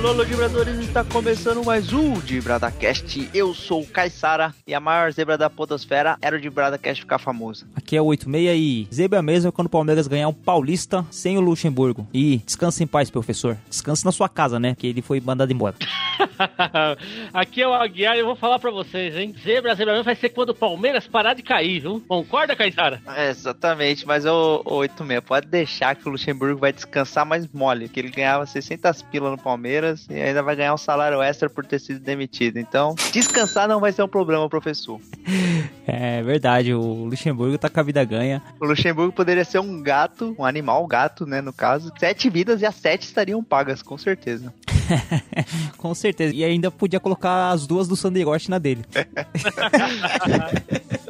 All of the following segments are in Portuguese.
Alô, Ludibradores, está começando mais um DibradaCast. Eu sou o Caissara e a maior zebra da podosfera era o DibradaCast ficar famoso. Aqui é o 86 e zebra mesmo é quando o Palmeiras ganhar um paulista sem o Luxemburgo. E descanse em paz, professor. Descanse na sua casa, né? Que ele foi mandado embora. Aqui é o Aguiar e eu vou falar pra vocês, hein? Zebra, zebra mesmo vai ser quando o Palmeiras parar de cair, viu? Concorda, Caissara? É, exatamente, mas o, o 86 pode deixar que o Luxemburgo vai descansar mais mole, que ele ganhava 600 pila no Palmeiras e ainda vai ganhar um salário extra por ter sido demitido. Então, descansar não vai ser um problema, professor. É verdade, o Luxemburgo tá com a vida ganha. O Luxemburgo poderia ser um gato, um animal, gato, né, no caso. Sete vidas e as sete estariam pagas, com certeza. com certeza. E ainda podia colocar as duas do Sanderoche na dele.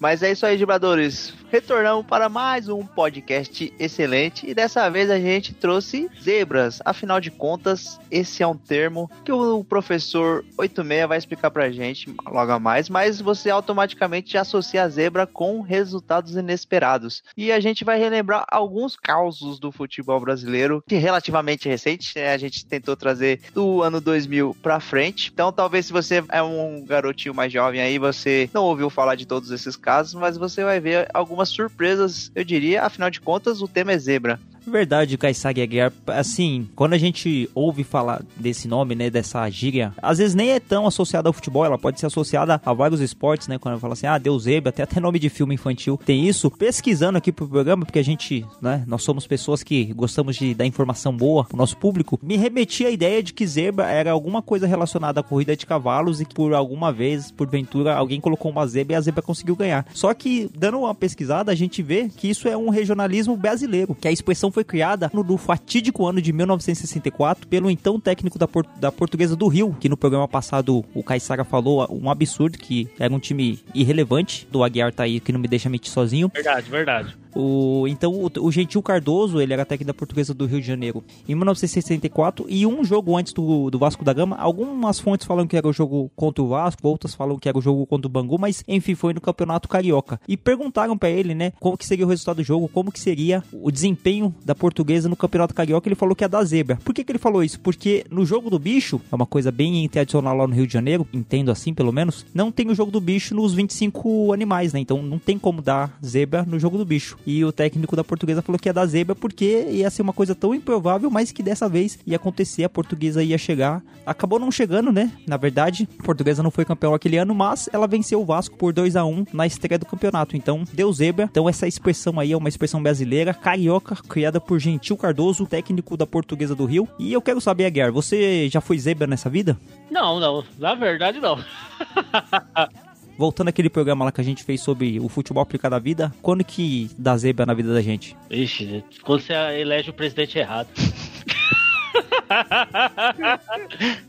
Mas é isso aí, vibradores. Retornamos para mais um podcast excelente e dessa vez a gente trouxe zebras. Afinal de contas, esse é um termo que o professor 86 vai explicar pra gente logo a mais, mas você automaticamente associa a zebra com resultados inesperados. E a gente vai relembrar alguns causos do futebol brasileiro, que relativamente recente, né? a gente tentou trazer do ano 2000 pra frente. Então, talvez se você é um garotinho mais jovem aí, você não ouviu falar de todos esses casos, mas você vai ver algumas surpresas, eu diria. Afinal de contas, o tema é zebra. Verdade, Kaisag Aguiar. Assim, quando a gente ouve falar desse nome, né, dessa gíria, às vezes nem é tão associada ao futebol, ela pode ser associada a vários esportes, né? Quando fala assim, ah, deu zebra, até até nome de filme infantil tem isso. Pesquisando aqui pro programa, porque a gente, né, nós somos pessoas que gostamos de dar informação boa pro nosso público, me remeti à ideia de que zebra era alguma coisa relacionada à corrida de cavalos e que por alguma vez, porventura, alguém colocou uma zebra e a zebra conseguiu ganhar. Só que, dando uma pesquisada, a gente vê que isso é um regionalismo brasileiro, que a expressão foi criada no, no fatídico ano de 1964 pelo então técnico da, da Portuguesa do Rio, que no programa passado o Caissara falou um absurdo, que era um time irrelevante. Do Aguiar tá aí, que não me deixa mentir sozinho. Verdade, verdade. O, então, o, o, Gentil Cardoso, ele era técnico da Portuguesa do Rio de Janeiro em 1964 e um jogo antes do, do Vasco da Gama. Algumas fontes falam que era o jogo contra o Vasco, outras falam que era o jogo contra o Bangu, mas enfim, foi no Campeonato Carioca. E perguntaram para ele, né, como que seria o resultado do jogo, como que seria o desempenho da Portuguesa no Campeonato Carioca. Ele falou que ia dar zebra. Por que, que ele falou isso? Porque no jogo do bicho, é uma coisa bem tradicional lá no Rio de Janeiro, entendo assim pelo menos, não tem o jogo do bicho nos 25 animais, né? Então não tem como dar zebra no jogo do bicho. E o técnico da portuguesa falou que ia dar zebra porque ia ser uma coisa tão improvável, mas que dessa vez ia acontecer, a portuguesa ia chegar. Acabou não chegando, né? Na verdade, a portuguesa não foi campeão aquele ano, mas ela venceu o Vasco por 2 a 1 na estreia do campeonato. Então, deu zebra. Então, essa expressão aí é uma expressão brasileira, carioca, criada por Gentil Cardoso, técnico da portuguesa do Rio. E eu quero saber, Aguiar, você já foi zebra nessa vida? Não, não. Na verdade, não. voltando àquele programa lá que a gente fez sobre o futebol aplicado à vida, quando que dá zebra na vida da gente? Ixi, quando você elege o presidente errado.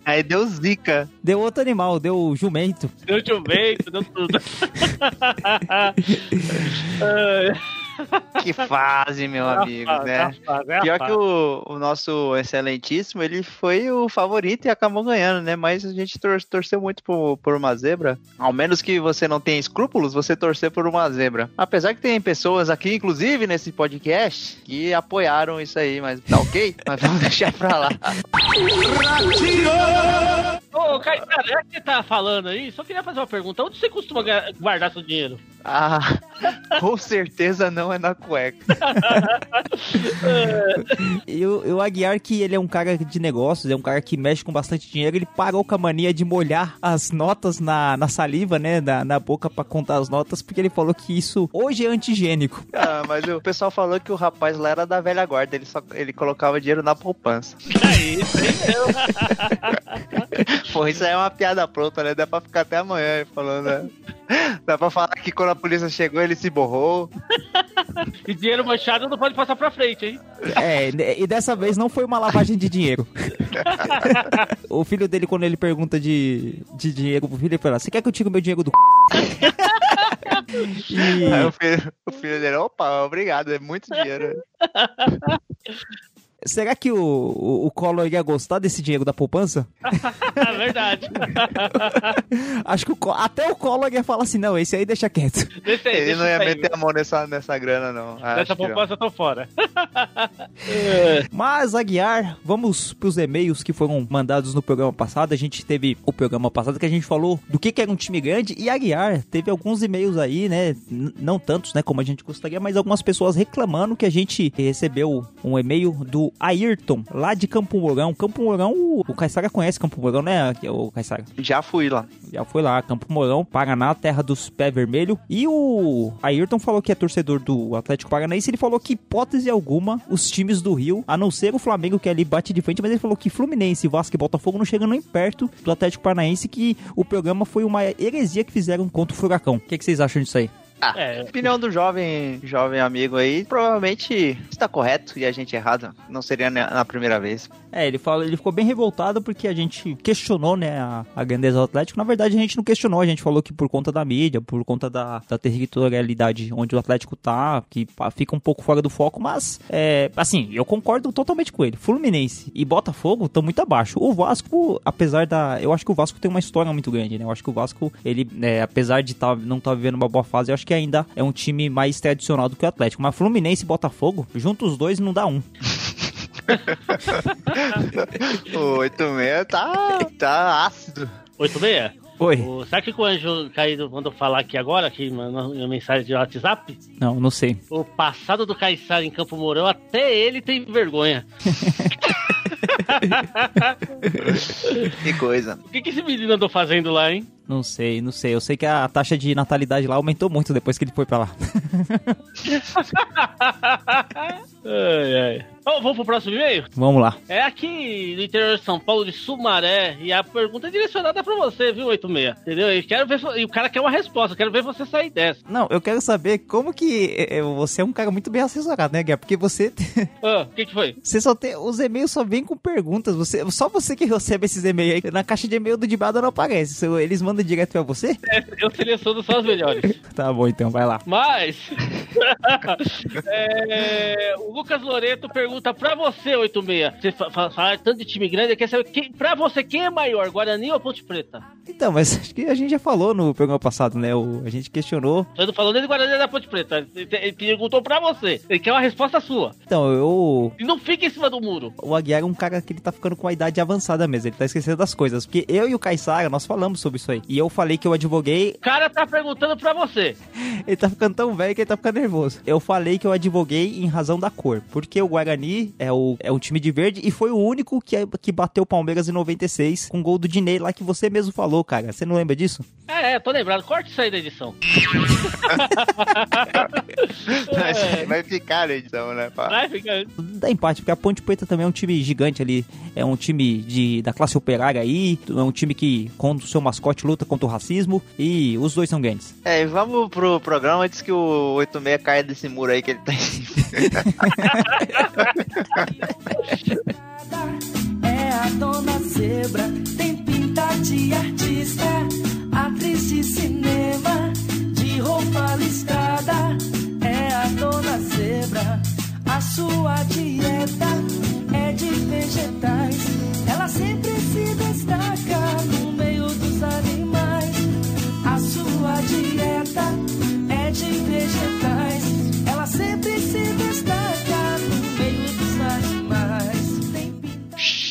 Aí deu zica. Deu outro animal, deu jumento. Deu jumento, deu tudo. que fase, meu amigo, né? É Pior que o, o, nosso excelentíssimo, ele foi o favorito e acabou ganhando, né? Mas a gente tor torceu muito por, por uma zebra. Ao menos que você não tenha escrúpulos, você torcer por uma zebra. Apesar que tem pessoas aqui, inclusive nesse podcast, que apoiaram isso aí, mas tá ok? mas vamos deixar pra lá. Ô, Caio, já que você tá falando aí, só queria fazer uma pergunta. Onde você costuma guardar seu dinheiro? Ah, com certeza não é na cueca. e o, o Aguiar, que ele é um cara de negócios, é um cara que mexe com bastante dinheiro, ele parou com a mania de molhar as notas na, na saliva, né, na, na boca para contar as notas, porque ele falou que isso hoje é antigênico. Ah, mas o pessoal falou que o rapaz lá era da velha guarda, ele, só, ele colocava dinheiro na poupança. É isso, hein, Pô, isso aí é uma piada pronta, né? Dá pra ficar até amanhã falando, né? Dá pra falar que quando a polícia chegou, ele se borrou. e dinheiro manchado não pode passar pra frente, hein? É, e dessa vez não foi uma lavagem de dinheiro. o filho dele, quando ele pergunta de, de dinheiro pro filho, ele fala: Você quer que eu tire o meu dinheiro do e... Aí o filho, o filho dele, opa, obrigado, é muito dinheiro. Será que o, o, o Collor ia gostar desse dinheiro da poupança? É verdade. Acho que o até o Collor ia falar assim, não, esse aí deixa quieto. Deixa aí, Ele deixa não ia aí. meter a mão nessa, nessa grana, não. Não. poupança eu tô fora. Mas, Aguiar, vamos pros e-mails que foram mandados no programa passado. A gente teve o programa passado que a gente falou do que, que era um time grande. E Aguiar teve alguns e-mails aí, né? N- não tantos, né? Como a gente gostaria, mas algumas pessoas reclamando que a gente recebeu um e-mail do Ayrton, lá de Campo Mourão. Campo Mourão, o, o Caissara conhece Campo Mourão, né, o Caissara? Já fui lá. Já foi lá, Campo Mourão, Paraná, terra dos pé vermelho. E o Ayrton falou que é torcedor do Atlético Paranaense. Ele falou que, hipótese alguma, os times do Rio, a não ser o Flamengo, que ali bate de frente, mas ele falou que Fluminense, Vasco e Botafogo não chegam nem perto do Atlético Paranaense, que o programa foi uma heresia que fizeram contra o Furacão. O que, que vocês acham disso aí? Ah, É. opinião do jovem, jovem amigo aí, provavelmente está correto e a gente errado. Não seria na primeira vez. É, ele, fala, ele ficou bem revoltado porque a gente questionou, né, a, a grandeza do Atlético. Na verdade, a gente não questionou, a gente falou que por conta da mídia, por conta da, da territorialidade onde o Atlético tá, que fica um pouco fora do foco, mas, é, assim, eu concordo totalmente com ele. Fluminense e Botafogo estão muito abaixo. O Vasco, apesar da... Eu acho que o Vasco tem uma história muito grande, né? Eu acho que o Vasco, ele, é, apesar de tá, não estar vivendo uma boa fase, eu acho que ainda é um time mais tradicional do que o Atlético. Mas Fluminense e Botafogo, juntos os dois, não dá um. O 86 tá, tá ácido. 86? Oi. O, sabe o que o Anjo Caído mandou falar aqui agora, aqui na, mensagem de WhatsApp? Não, não sei. O passado do Caissara em Campo Mourão, até ele tem vergonha. Que coisa. O que, que esse menino andou fazendo lá, hein? Não sei, não sei. Eu sei que a taxa de natalidade lá aumentou muito depois que ele foi pra lá. Ai, ai. Ô, vamos pro próximo e-mail? Vamos lá. É aqui no interior de São Paulo, de Sumaré. E a pergunta é direcionada pra você, viu, 86? Entendeu? E, quero ver, e o cara quer uma resposta. Quero ver você sair dessa. Não, eu quero saber como que é, é, você é um cara muito bem assessorado, né, Guia? Porque você Ah, o que, que foi? você só tem os e-mails só vêm com perguntas. Você só você que recebe esses e-mails aí. Na caixa de e-mail do Dibada não aparece. Eles mandam direto pra você? Eu seleciono só as melhores. Tá bom, então vai lá. Mas. é, o Lucas Loreto pergunta pra você, 86. Você fa- fa- fala tanto de time grande, quer saber quem, pra você quem é maior, Guarani ou Ponte Preta? Então, mas acho que a gente já falou no programa passado, né? O, a gente questionou. Eu não falando nem do Guarani da Ponte Preta. Ele, perguntou pra você. Ele quer uma resposta sua. Então, eu. E não fica em cima do muro. O Aguiar é um cara que ele tá ficando com a idade avançada mesmo. Ele tá esquecendo das coisas. Porque eu e o Caissara, nós falamos sobre isso aí. E eu falei que eu advoguei O cara tá perguntando pra você. Ele tá ficando tão velho que ele tá ficando nervoso. Eu falei que eu advoguei em razão da cor. Porque o Guarani é, o, é um time de verde e foi o único que, que bateu o Palmeiras em 96 com gol do Dinei lá que você mesmo falou, cara. Você não lembra disso? É, é, tô lembrado. Corte isso aí da edição. Vai- Vai ficar na edição, né? pá? Vai ficar. Dá empate, porque a Ponte Preta também é um time gigante ali. É um time de, da classe operária aí. É um time que, com o seu mascote, luta contra o racismo. E os dois são grandes. É, e vamos pro programa antes que o 86 caia desse muro aí que ele tá em cima. É a dona zebra, tem de artista, atriz de cinema, de roupa listrada. É a dona zebra, a sua dieta é de vegetais. Ela sempre se destaca no meio dos animais. A sua dieta é de vegetais. Ela sempre se destaca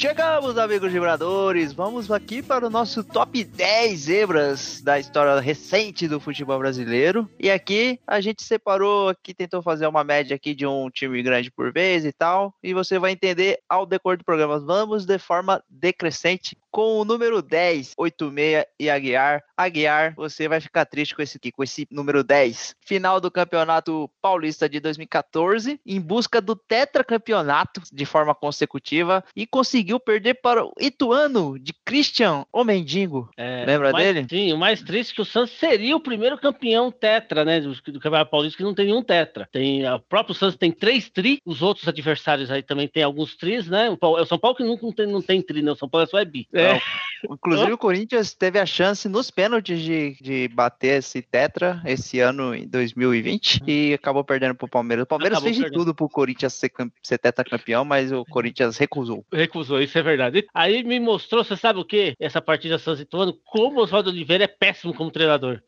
Chegamos, amigos vibradores. Vamos aqui para o nosso top 10 zebras da história recente do futebol brasileiro. E aqui a gente separou aqui, tentou fazer uma média aqui de um time grande por vez e tal. E você vai entender ao decor do programa. Vamos de forma decrescente com o número 10, 86 e Aguiar. Aguiar, você vai ficar triste com esse aqui, com esse número 10. Final do Campeonato Paulista de 2014, em busca do tetracampeonato de forma consecutiva e conseguiu perder para o Ituano de Christian o. É, Lembra mais- dele? Sim, o mais triste é que o Santos seria o primeiro campeão tetra, né? Do, do Campeonato Paulista que não tem nenhum tetra. Tem, o próprio Santos tem três tri, os outros adversários aí também tem alguns tris, né? É o São Paulo que nunca não tem, não tem tri, né? O São Paulo é só é bi. É. Inclusive, o Corinthians teve a chance nos pênaltis de, de bater esse tetra esse ano em 2020 e acabou perdendo pro Palmeiras. O Palmeiras Acabou fez de perdendo. tudo pro Corinthians ser, ser tetracampeão, mas o Corinthians recusou. Recusou, isso é verdade. Aí me mostrou, você sabe o que? Essa partida Santos e Ituano, como o Oswaldo Oliveira é péssimo como treinador.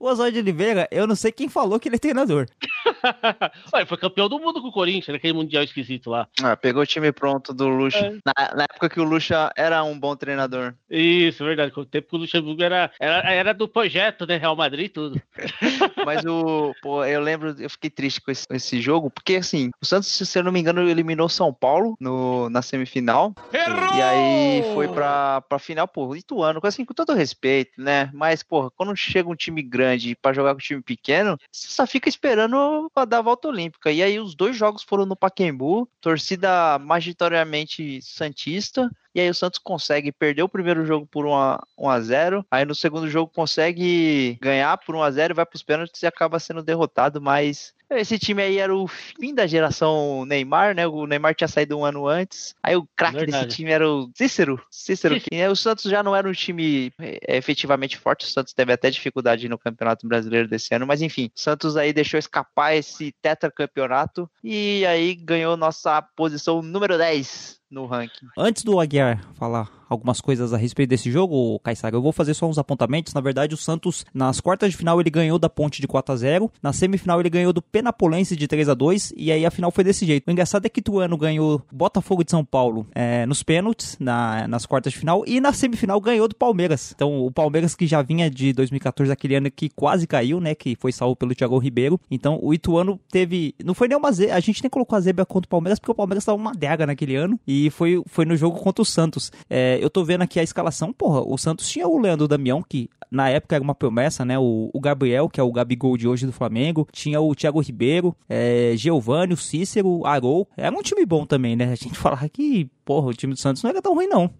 O Oswaldo de Oliveira, eu não sei quem falou que ele é treinador. Olha, foi campeão do mundo com o Corinthians, naquele mundial esquisito lá. Ah, pegou o time pronto do Lucha. É. Na, na época que o Lucha era um bom treinador. Isso, é verdade. Com o tempo que o Luxemburgo era, era, era do projeto, né? Real Madrid e tudo. Mas o. Pô, eu lembro, eu fiquei triste com esse, com esse jogo, porque assim, o Santos, se eu não me engano, eliminou São Paulo no, na semifinal. E aí foi pra, pra final, pô, Ituano, assim, com todo respeito, né? Mas, pô, quando chega um time grande pra jogar com um time pequeno, você só fica esperando pra dar a volta olímpica. E aí os dois jogos foram no Pacaembu, torcida majoritariamente santista. E aí o Santos consegue perder o primeiro jogo por 1 a, 1 a 0 Aí no segundo jogo consegue ganhar por 1 a 0 vai pros pênaltis e acaba sendo derrotado, mas esse time aí era o fim da geração Neymar, né? O Neymar tinha saído um ano antes. Aí o craque desse time era o Cícero. Cícero, que é, o Santos já não era um time é, efetivamente forte. O Santos teve até dificuldade no Campeonato Brasileiro desse ano, mas enfim, o Santos aí deixou escapar esse tetracampeonato e aí ganhou nossa posição número 10 no ranking. Antes do Aguiar falar algumas coisas a respeito desse jogo, Caissara, eu vou fazer só uns apontamentos. Na verdade, o Santos, nas quartas de final, ele ganhou da Ponte de 4 a 0 Na semifinal, ele ganhou do Penapolense de 3 a 2 E aí a final foi desse jeito. O engraçado é que Ituano ganhou Botafogo de São Paulo é, nos pênaltis, na, nas quartas de final. E na semifinal ganhou do Palmeiras. Então, o Palmeiras que já vinha de 2014, aquele ano que quase caiu, né? Que foi salvo pelo Thiago Ribeiro. Então, o Ituano teve... Não foi nenhuma zebra. A gente nem colocou a zebra contra o Palmeiras, porque o Palmeiras tava uma dega naquele ano. E foi, foi no jogo contra o Santos. É, eu tô vendo aqui a escalação. Porra, o Santos tinha o Leandro Damião, que na época era uma promessa, né? O, o Gabriel, que é o Gabigol de hoje do Flamengo. Tinha o Thiago Ribeiro, é, Giovanni, o Cícero, Arou. Era um time bom também, né? A gente falava que, porra, o time do Santos não era tão ruim, não.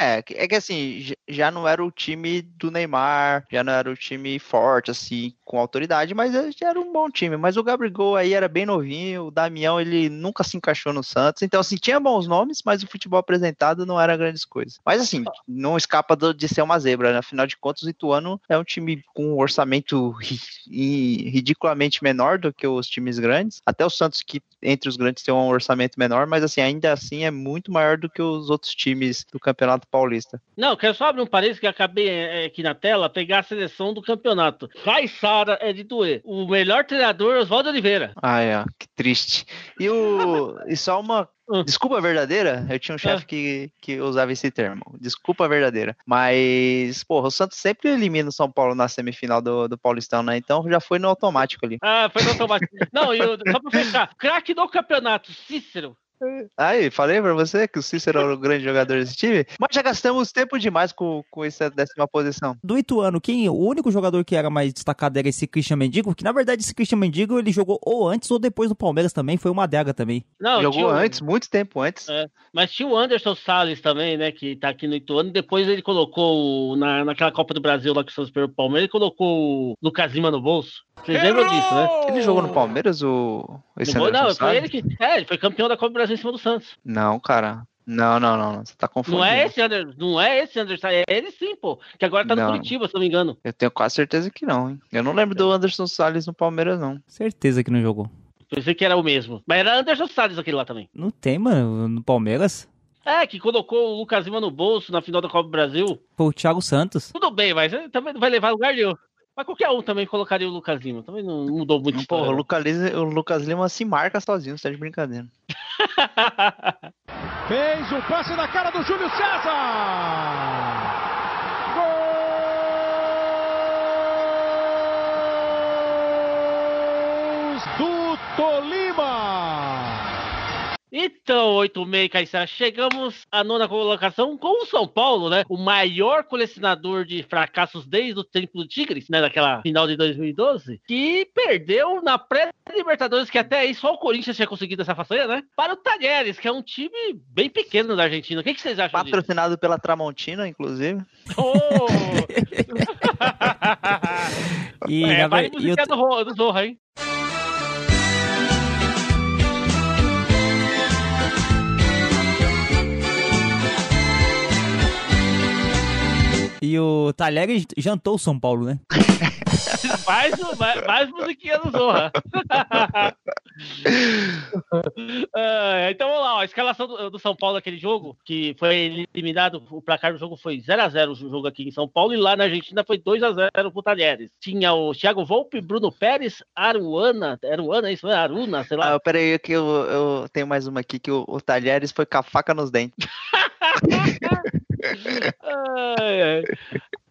É, é que assim, já não era o time do Neymar, já não era o time forte, assim, com autoridade, mas era um bom time. Mas o Gabigol aí era bem novinho, o Damião, ele nunca se encaixou no Santos. Então, assim, tinha bons nomes, mas o futebol apresentado não era grandes coisas. Mas, assim, não escapa de ser uma zebra, né? Afinal de contas, o Ituano é um time com um orçamento ri- ridiculamente menor do que os times grandes. Até o Santos, que entre os grandes tem um orçamento menor, mas, assim, ainda assim é muito maior do que os outros times do Campeonato Paulista. Não, quero só abrir um parênteses que acabei é, aqui na tela, pegar a seleção do campeonato. Caissara é de doer. O melhor treinador é Oswaldo Oliveira. Ah, é, que triste. E, o, e só uma Hum. desculpa verdadeira, eu tinha um chefe que, que usava esse termo. Desculpa verdadeira. Mas, porra, o Santos sempre elimina o São Paulo na semifinal do, do Paulistão, né? Então já foi no automático ali. Ah, foi no automático. Não, e o- só pra fechar, craque do campeonato, Cícero. Aí, falei pra você que o Cícero era o grande jogador desse time, mas já gastamos tempo demais com, com essa décima posição. Do Ituano, quem, o único jogador que era mais destacado era esse Christian Mendigo, que na verdade esse Christian Mendigo ele jogou ou antes ou depois do Palmeiras também, foi uma adega também. Não, Jogou o- antes, muito tempo antes. É. Mas tinha o Anderson Salles também, né? Que tá aqui no Ituano. Depois ele colocou, na, naquela Copa do Brasil lá que o Santos perdeu Palmeiras, ele colocou o Lucas Lima no bolso. Vocês lembram disso, né? Ele jogou no Palmeiras, o. Esse Não, não, foi ele que. É, ele foi campeão da Copa do Brasil em cima do Santos. Não, cara. Não, não, não, não. Você tá confundindo. Não é esse Anderson, não é esse Anderson, é ele sim, pô. Que agora tá no Não. Curitiba, se não me engano. Eu tenho quase certeza que não, hein? Eu não lembro do Anderson Salles no Palmeiras, não. Certeza que não jogou. Pensei que era o mesmo. Mas era Anderson Salles aquele lá também. Não tem, mano, no Palmeiras. É, que colocou o Lucas Lima no bolso na final da Copa do Brasil. Foi o Thiago Santos. Tudo bem, mas ele também não vai levar lugar nenhum. Mas qualquer um também colocaria o Lucas Lima. Também não mudou muito. a Porra, o Lucas, Lima, o Lucas Lima se marca sozinho, você tá de brincadeira. Fez o passe na cara do Júlio César. Gols do. Então, 8,6, Caissara, chegamos à nona colocação com o São Paulo, né? O maior colecionador de fracassos desde o tempo do Tigres, né? Daquela final de 2012, que perdeu na pré-Libertadores, que até aí só o Corinthians tinha conseguido essa façanha, né? Para o Talheres, que é um time bem pequeno da Argentina. O que, que vocês acham disso? Patrocinado pela Tramontina, inclusive. Oh! E, é, vai ver- e musicar eu- do, do Zorra, hein? O Talheres jantou o São Paulo, né? mais, mais, mais musiquinha do Zorra. Ah, então vamos lá, ó, a escalação do, do São Paulo naquele jogo, que foi eliminado, o placar do jogo foi 0x0 o jogo aqui em São Paulo, e lá na Argentina foi 2x0 pro Talheres. Tinha o Thiago Volpe, Bruno Pérez, Aruana, Aruana, isso é Aruna, sei lá. Ah, peraí, que eu, eu tenho mais uma aqui, que o, o Talheres foi com a faca nos dentes. Ai, ai.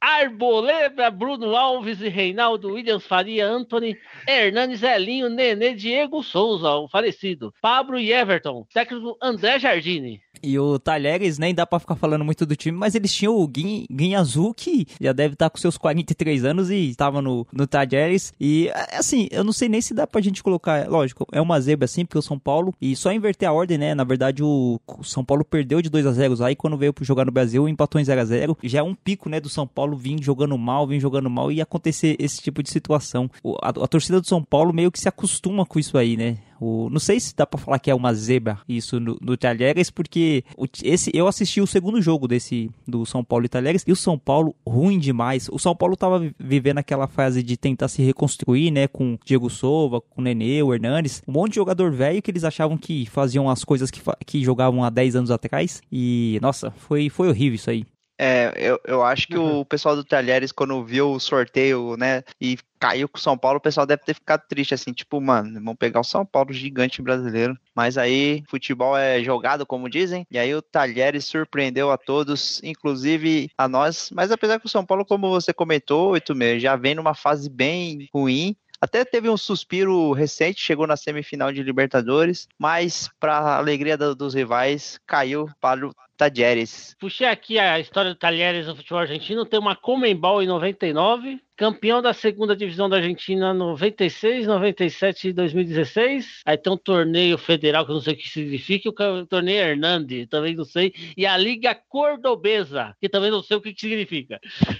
Arboleda, Bruno Alves e Reinaldo Williams Faria, Anthony, Hernani Zelinho, Nenê, Diego Souza, o falecido, Pablo e Everton, técnico André Jardine. E o Talheres, nem dá pra ficar falando muito do time, mas eles tinham o Guin, Guin Azul, que já deve estar com seus 43 anos e estava no, no Talheres. E, assim, eu não sei nem se dá pra gente colocar, lógico, é uma zebra assim, porque o São Paulo, e só inverter a ordem, né? Na verdade, o, o São Paulo perdeu de 2 a 0 aí quando veio jogar no Brasil, empatou em 0 a 0 Já é um pico, né, do São Paulo vir jogando mal, vir jogando mal e acontecer esse tipo de situação. A, a torcida do São Paulo meio que se acostuma com isso aí, né? O, não sei se dá pra falar que é uma zebra isso no, no Talheres, porque o, esse, eu assisti o segundo jogo desse do São Paulo e Talheres e o São Paulo ruim demais. O São Paulo tava vivendo aquela fase de tentar se reconstruir, né? Com Diego Souza, com Nenê, o Hernanes, um monte de jogador velho que eles achavam que faziam as coisas que, que jogavam há 10 anos atrás. E, nossa, foi, foi horrível isso aí. É, eu, eu acho que uhum. o pessoal do Talheres, quando viu o sorteio, né, e caiu com o São Paulo, o pessoal deve ter ficado triste, assim, tipo, mano, vamos pegar o São Paulo gigante brasileiro. Mas aí, futebol é jogado, como dizem, e aí o Talheres surpreendeu a todos, inclusive a nós. Mas apesar que o São Paulo, como você comentou, oito meses, já vem numa fase bem ruim, até teve um suspiro recente, chegou na semifinal de Libertadores, mas para alegria do, dos rivais, caiu para o Tadieres. Puxei aqui a história do Talheres no futebol argentino, tem uma Comembol em 99, campeão da segunda divisão da Argentina 96, 97 e 2016. Aí tem um torneio federal que eu não sei o que significa, o torneio Hernandi, também não sei, e a Liga Cordobesa, que também não sei o que significa.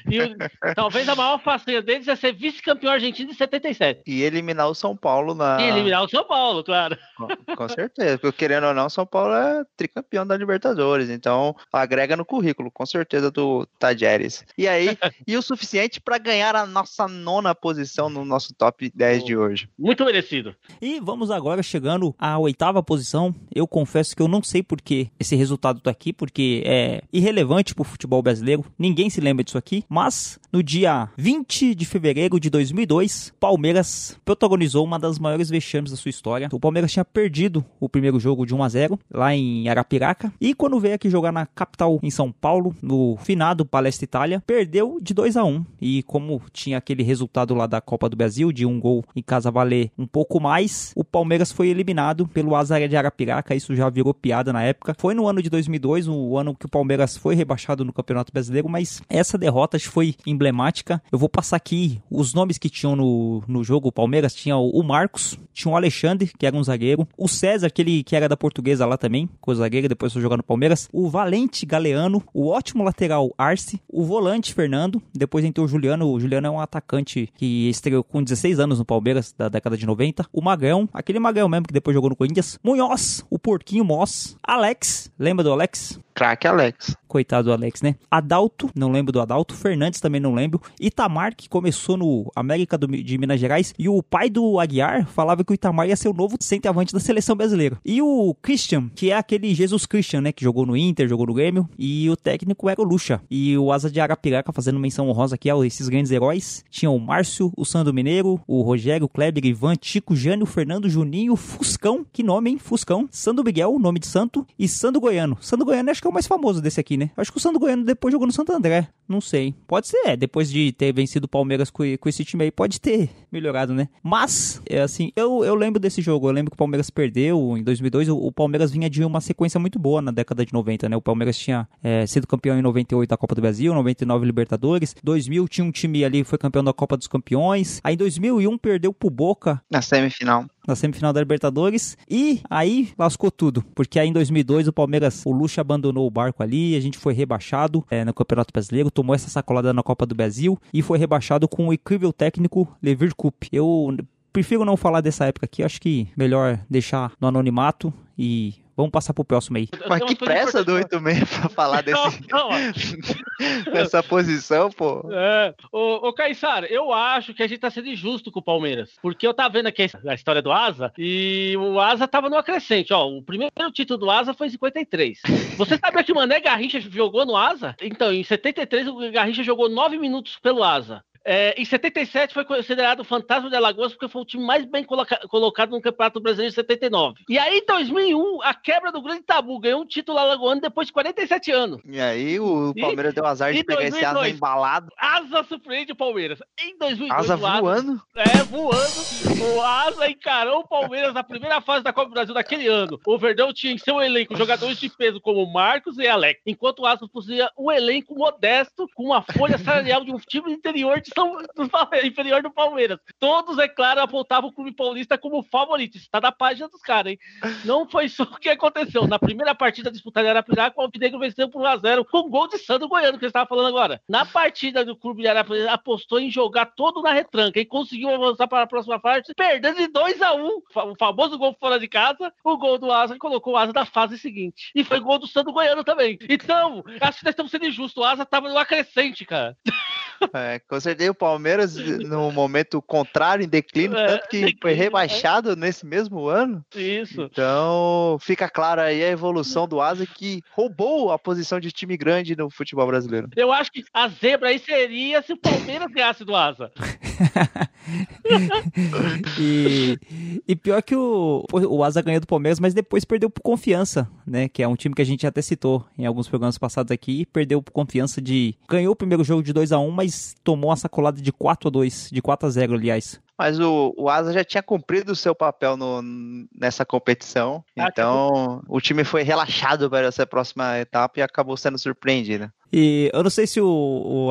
E o, talvez a maior façanha deles é ser vice-campeão argentino em 77. E eliminar o São Paulo na. E eliminar o São Paulo, claro. Com, com certeza, porque querendo ou não, São Paulo é tricampeão da Libertadores, então agrega no currículo, com certeza, do Tajeres. E aí, e o suficiente para ganhar a nossa nona posição no nosso top 10 de hoje. Muito merecido. E vamos agora chegando à oitava posição. Eu confesso que eu não sei por que esse resultado tá aqui, porque é irrelevante pro futebol brasileiro. Ninguém se lembra disso aqui. Mas no dia 20 de fevereiro de 2002, Palmeiras protagonizou uma das maiores vexames da sua história. O Palmeiras tinha perdido o primeiro jogo de 1 a 0 lá em Arapiraca. E quando veio aqui jogar na capital, em São Paulo, no finado Palestra Itália, perdeu de 2 a 1 E como tinha aquele resultado lá da Copa do Brasil, de um gol em casa valer um pouco mais, o Palmeiras foi eliminado pelo Azar de Arapiraca, isso já virou piada na época. Foi no ano de 2002, o ano que o Palmeiras foi rebaixado no Campeonato Brasileiro, mas essa derrota foi emblemática. Eu vou passar aqui os nomes que tinham no, no jogo. O Palmeiras tinha o Marcos, tinha o Alexandre, que era um zagueiro, o César, aquele que era da portuguesa lá também, com o zagueiro, depois foi jogar no Palmeiras, o Valente Galeano, o ótimo lateral Arce, o volante Fernando, depois entrou o Juliano, o Juliano é um atacante que estreou com 16 anos no Palmeiras, da década de 90. O Magrão, aquele Magrão mesmo que depois jogou no Corinthians. Munhoz, o Porquinho Moss. Alex, lembra do Alex? Craque Alex. Coitado do Alex, né? Adalto, não lembro do Adalto. Fernandes também não lembro. Itamar, que começou no América do, de Minas Gerais. E o pai do Aguiar falava que o Itamar ia ser o novo centroavante da seleção brasileira. E o Christian, que é aquele Jesus Christian, né? Que jogou no Inter, jogou no Grêmio. E o técnico era o Lucha. E o Asa de Arapiraca, fazendo menção honrosa aqui a esses grandes heróis. Tinha o Márcio, o Sandro Mineiro, o Rogério, Kleber, Ivan, Chico, Jânio, Fernando, Juninho, Fuscão. Que nome, hein? Fuscão. Sandro Miguel, nome de santo. E Sandro Goiano. Sandro Goiano acho que é o mais famoso desse aqui, né? Acho que o Sandro Goiano depois jogou no Santo André. Não sei. Pode ser, é. Depois de ter vencido o Palmeiras com, com esse time aí, pode ter melhorado, né? Mas, é assim, eu, eu lembro desse jogo. Eu lembro que o Palmeiras perdeu em 2002. O, o Palmeiras vinha de uma sequência muito boa na década de 90, né? O Palmeiras tinha é, sido campeão em 98 da Copa do Brasil, 99 Libertadores. 2000 tinha um time ali que foi campeão da Copa dos Campeões. Aí em 2001 perdeu pro Boca. Na semifinal na semifinal da Libertadores e aí lascou tudo, porque aí em 2002 o Palmeiras, o Lucha abandonou o barco ali, a gente foi rebaixado é, no Campeonato Brasileiro, tomou essa sacolada na Copa do Brasil e foi rebaixado com o incrível técnico Levir Cup. Eu prefiro não falar dessa época aqui, acho que melhor deixar no anonimato e Vamos passar pro próximo aí. Mas que pressa do importantes- 86 pra falar desse, não, dessa posição, pô. É. Ô, ô Caissara, eu acho que a gente tá sendo injusto com o Palmeiras. Porque eu tava vendo aqui a história do Asa e o Asa tava no acrescente. Ó, o primeiro título do Asa foi em 53. Você sabia que o Mané Garrincha jogou no Asa? Então, em 73, o Garrincha jogou 9 minutos pelo Asa. É, em 77 foi considerado o fantasma de Alagoas porque foi o time mais bem coloca- colocado no Campeonato Brasileiro em 79. E aí, em 2001, a quebra do grande tabu ganhou um título alagoano depois de 47 anos. E aí o E- Palmeiras deu azar de e pegar esse asa 2002? embalado. Asa surpreende o Palmeiras. Em 2002, Asa voando. É, voando. O Asa encarou o Palmeiras na primeira fase da Copa do Brasil daquele ano. O Verdão tinha em seu elenco jogadores de peso como Marcos e Alex, enquanto o Asa possuía um elenco modesto com uma folha salarial de um time interior de Inferior do Palmeiras. Todos, é claro, apontavam o clube paulista como favorito. Isso tá na página dos caras, hein? Não foi só o que aconteceu. Na primeira partida disputada em Arapiraca, o Alvinegro venceu por 1x0 com gol de Sandro Goiano, que eu estava falando agora. Na partida do clube de Arapiraca, apostou em jogar todo na retranca e conseguiu avançar para a próxima fase, perdendo de 2x1. O famoso gol fora de casa, o gol do Asa, colocou o Asa na fase seguinte. E foi gol do Sandro Goiano também. Então, acho que nós estamos sendo injustos. O Asa tava no acrescente, cara. É, com certeza o Palmeiras, no momento contrário, em declínio, É, tanto que foi declínio, rebaixado nesse mesmo ano. Isso. Então, fica claro aí a evolução do Asa que roubou a posição de time grande no futebol brasileiro. Eu acho que a zebra aí seria se o Palmeiras ganhasse do Asa. e, e pior que o, o Asa ganhou do Palmeiras, mas depois perdeu por confiança, né? Que é um time que a gente até citou em alguns programas passados aqui. Perdeu por confiança de. Ganhou o primeiro jogo de 2 a 1 mas tomou uma sacolada de 4 a 2 de 4 a 0 aliás. Mas o, o Asa já tinha cumprido o seu papel no, nessa competição. Ah, Então, o time foi relaxado para essa próxima etapa e acabou sendo surpreendido. E eu não sei se o, o,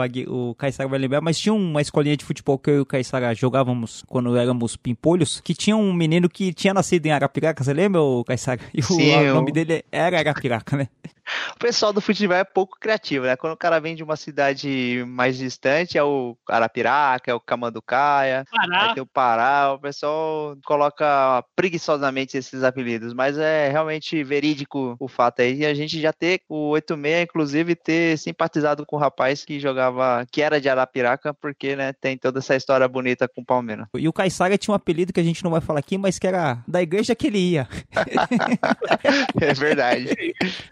o Caissara vai lembrar, mas tinha uma escolinha de futebol que eu e o Caissara jogávamos quando éramos pimpolhos, que tinha um menino que tinha nascido em Arapiraca, você lembra, o Caissara? E o, Sim, o eu- nome dele era Arapiraca, né? O pessoal do futebol é pouco criativo, né? Quando o cara vem de uma cidade mais distante, é o Arapiraca, é o Camanducaia, Pará. tem o Pará, o pessoal coloca preguiçosamente esses apelidos, mas é realmente verídico o fato aí, e a gente já ter o 86, inclusive, ter simpatizado com o rapaz que jogava, que era de Arapiraca, porque, né, tem toda essa história bonita com o Palmeiras. E o Caissara tinha um apelido que a gente não vai falar aqui, mas que era da igreja que ele ia. É verdade.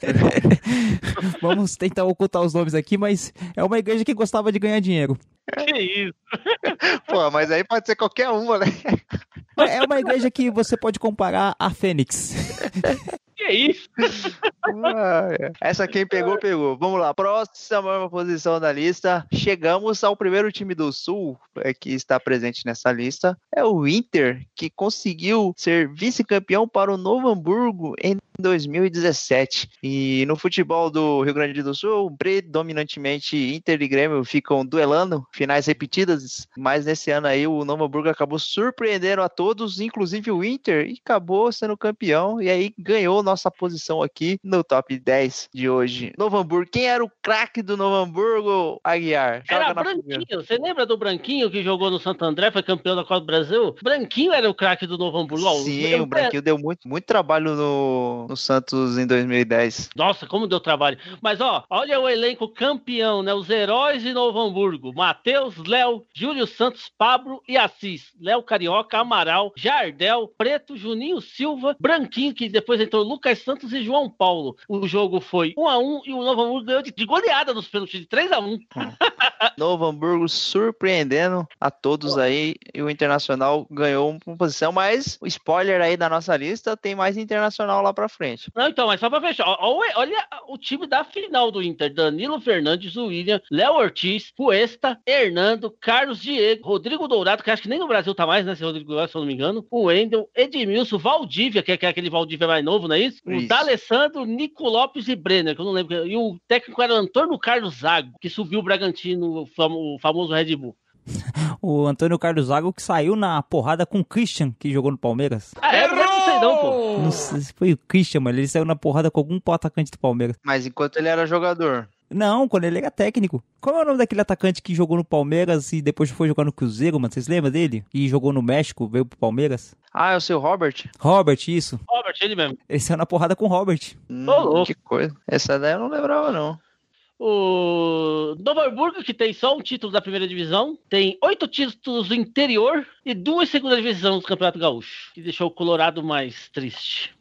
Vamos tentar ocultar os nomes aqui, mas é uma igreja que gostava de ganhar dinheiro. Que isso? Pô, mas aí pode ser qualquer uma, né? É uma igreja que você pode comparar a Fênix. Que isso? É. Essa quem pegou, pegou. Vamos lá, próxima posição da lista. Chegamos ao primeiro time do Sul é, que está presente nessa lista. É o Inter, que conseguiu ser vice-campeão para o Novo Hamburgo em 2017. E no futebol do Rio Grande do Sul, predominantemente Inter e Grêmio ficam duelando, finais repetidas, mas nesse ano aí o Novo Hamburgo acabou surpreendendo a todos, inclusive o Inter, e acabou sendo campeão, e aí ganhou nossa posição aqui no top 10 de hoje. Novo Hamburgo, quem era o craque do Novo Hamburgo, Aguiar? Era Branquinho. primeira. Você lembra do Branquinho que jogou no Santo André, foi campeão da Copa do Brasil? Branquinho era o craque do Novo Hamburgo. Sim, o Branquinho deu muito, muito trabalho no, no Santos em 2010. Nossa, como deu trabalho. Mas ó, olha o elenco campeão, né? Os heróis de Novo Hamburgo: Matheus, Léo, Júlio Santos, Pablo e Assis. Léo Carioca, Amaral, Jardel, Preto, Juninho Silva, Branquinho, que depois entrou Lucas Santos e João Paulo. O jogo foi 1 a 1 e o Novo Hamburgo ganhou de, de goleada nos pênaltis de 3 a 1 Novo Hamburgo surpreendendo a todos aí e o Internacional ganhou uma posição, mas o spoiler aí da nossa lista tem mais Internacional lá pra frente. Não, então, mas só pra fechar, ó, olha o time da final do Inter: Danilo Fernandes, William, Léo Ortiz, Cuesta, Hernando, Carlos Diego, Rodrigo Dourado, que acho que nem no Brasil tá mais, né? Esse Rodrigo Dourado, se eu não me engano, o Wendel, Edmilson, Valdívia, que é, que é aquele Valdívia mais novo, não é isso? O Isso. D'Alessandro, Nico Lopes e Brenner, que eu não lembro. E o técnico era Antônio Carlos Zago, que subiu o Bragantino, o famo- o famoso Red Bull. O Antônio Carlos Zago que saiu na porrada com o Christian, que jogou no Palmeiras. Ah, é? Não não, pô. Não sei se foi o Christian, mano. Ele saiu na porrada com algum atacante do Palmeiras. Mas enquanto ele era jogador, Não, quando ele era técnico. Qual é o nome daquele atacante que jogou no Palmeiras e depois foi jogar no Cruzeiro, mano? Vocês lembram dele? E jogou no México, veio pro Palmeiras? ah, é o seu Robert? Robert, isso. Robert, ele mesmo. Ele saiu na porrada com o Robert. Hum, louco. que coisa. Essa daí eu não lembrava, não. O Novo Hamburgo, que tem só um título da primeira divisão, tem oito títulos do interior e duas segunda divisão do Campeonato Gaúcho, que deixou o Colorado mais triste.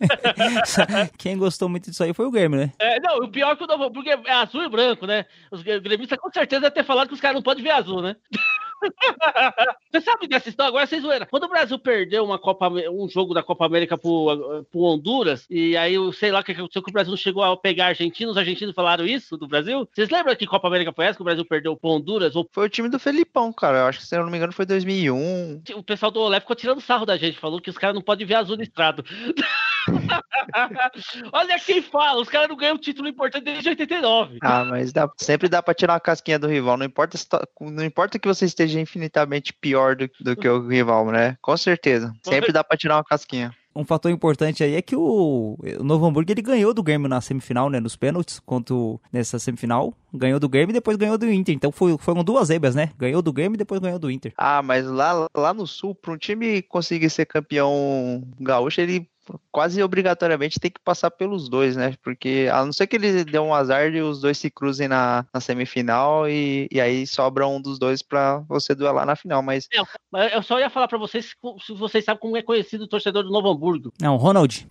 Quem gostou muito disso aí foi o Grêmio, né? É, não, o pior é que o Novo Hamburgo é, azul e branco, né? Os gremistas com certeza devem ter falado que os caras não podem ver azul, né? Você sabe dessa história? Agora vocês zoeira. Quando o Brasil perdeu uma Copa, um jogo da Copa América pro, pro Honduras, e aí eu sei lá o que aconteceu, que o Brasil chegou a pegar a Argentina, os argentinos falaram isso do Brasil? Vocês lembram que Copa América foi essa, que o Brasil perdeu pro Honduras? Ou Foi o time do Felipão, cara. Eu acho que, se eu não me engano, foi 2001. o pessoal do Olé ficou tirando sarro da gente, falou que os caras não podem ver azul listrado. Olha quem fala, os caras não ganham título importante desde 89. Ah, mas dá- sempre dá pra tirar uma casquinha do rival. Não importa, não importa que você esteja infinitamente pior do, do que o rival, né? Com certeza. Sempre dá pra tirar uma casquinha. Um fator importante aí é que o, o Novo Hamburgo ele ganhou do Grêmio na semifinal, né? Nos pênaltis, quanto nessa semifinal. Ganhou do Grêmio e depois ganhou do Inter. Então foi, foram duas zebras, né? Ganhou do Grêmio e depois ganhou do Inter. Ah, mas lá, lá no sul, para um time conseguir ser campeão gaúcho, ele quase obrigatoriamente tem que passar pelos dois, né? Porque a não ser que ele dê um azar e os dois se cruzem na, na semifinal e, e aí sobra um dos dois pra você duelar na final. Mas Mas Eu só ia falar pra vocês se vocês sabem como é conhecido o torcedor do Novo Hamburgo. Não, Ronald.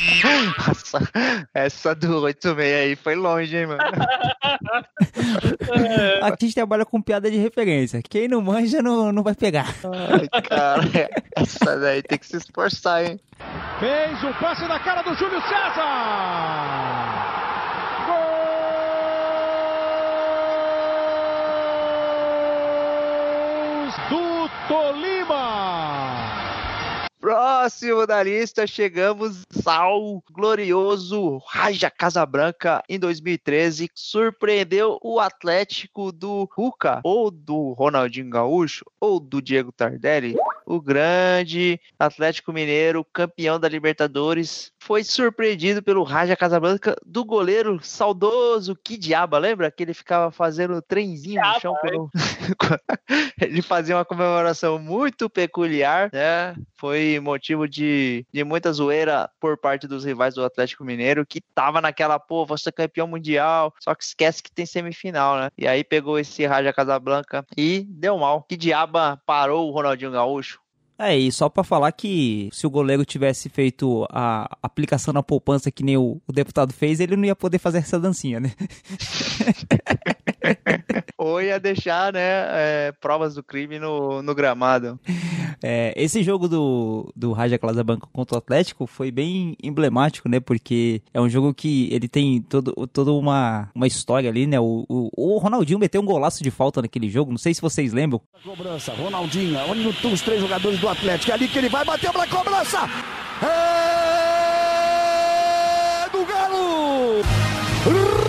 essa, essa do 86 aí foi longe, hein, mano? Aqui a gente trabalha com piada de referência. Quem não manja não, não vai pegar. Ai, cara, essa daí tem que se esforçar, hein? Fez o passe na cara do Júlio César. Gols do Tolima. Próximo da lista, chegamos ao glorioso Raja Casabranca em 2013, que surpreendeu o Atlético do Ruca, ou do Ronaldinho Gaúcho, ou do Diego Tardelli, o grande Atlético Mineiro, campeão da Libertadores, foi surpreendido pelo Raja Casabranca do goleiro saudoso Kidiaba, lembra? Que ele ficava fazendo trenzinho no chão pelo... ele fazia uma comemoração muito peculiar, né? Foi motivo de, de muita zoeira por parte dos rivais do Atlético Mineiro, que tava naquela, pô, você é campeão mundial, só que esquece que tem semifinal, né? E aí pegou esse Raja Casablanca e deu mal. Que diaba parou o Ronaldinho Gaúcho? É, e só pra falar que se o goleiro tivesse feito a aplicação na poupança que nem o, o deputado fez, ele não ia poder fazer essa dancinha, né? Ou ia deixar, né, é, provas do crime no, no gramado. É, esse jogo do, do Raja Casablanca contra o Atlético foi bem emblemático, né? Porque é um jogo que ele tem todo, toda uma, uma história ali, né? O, o, o Ronaldinho meteu um golaço de falta naquele jogo, não sei se vocês lembram. Cobrança, Ronaldinho, onde estão os três jogadores do Atlético? É ali que ele vai bater pra cobrança! É do Galo!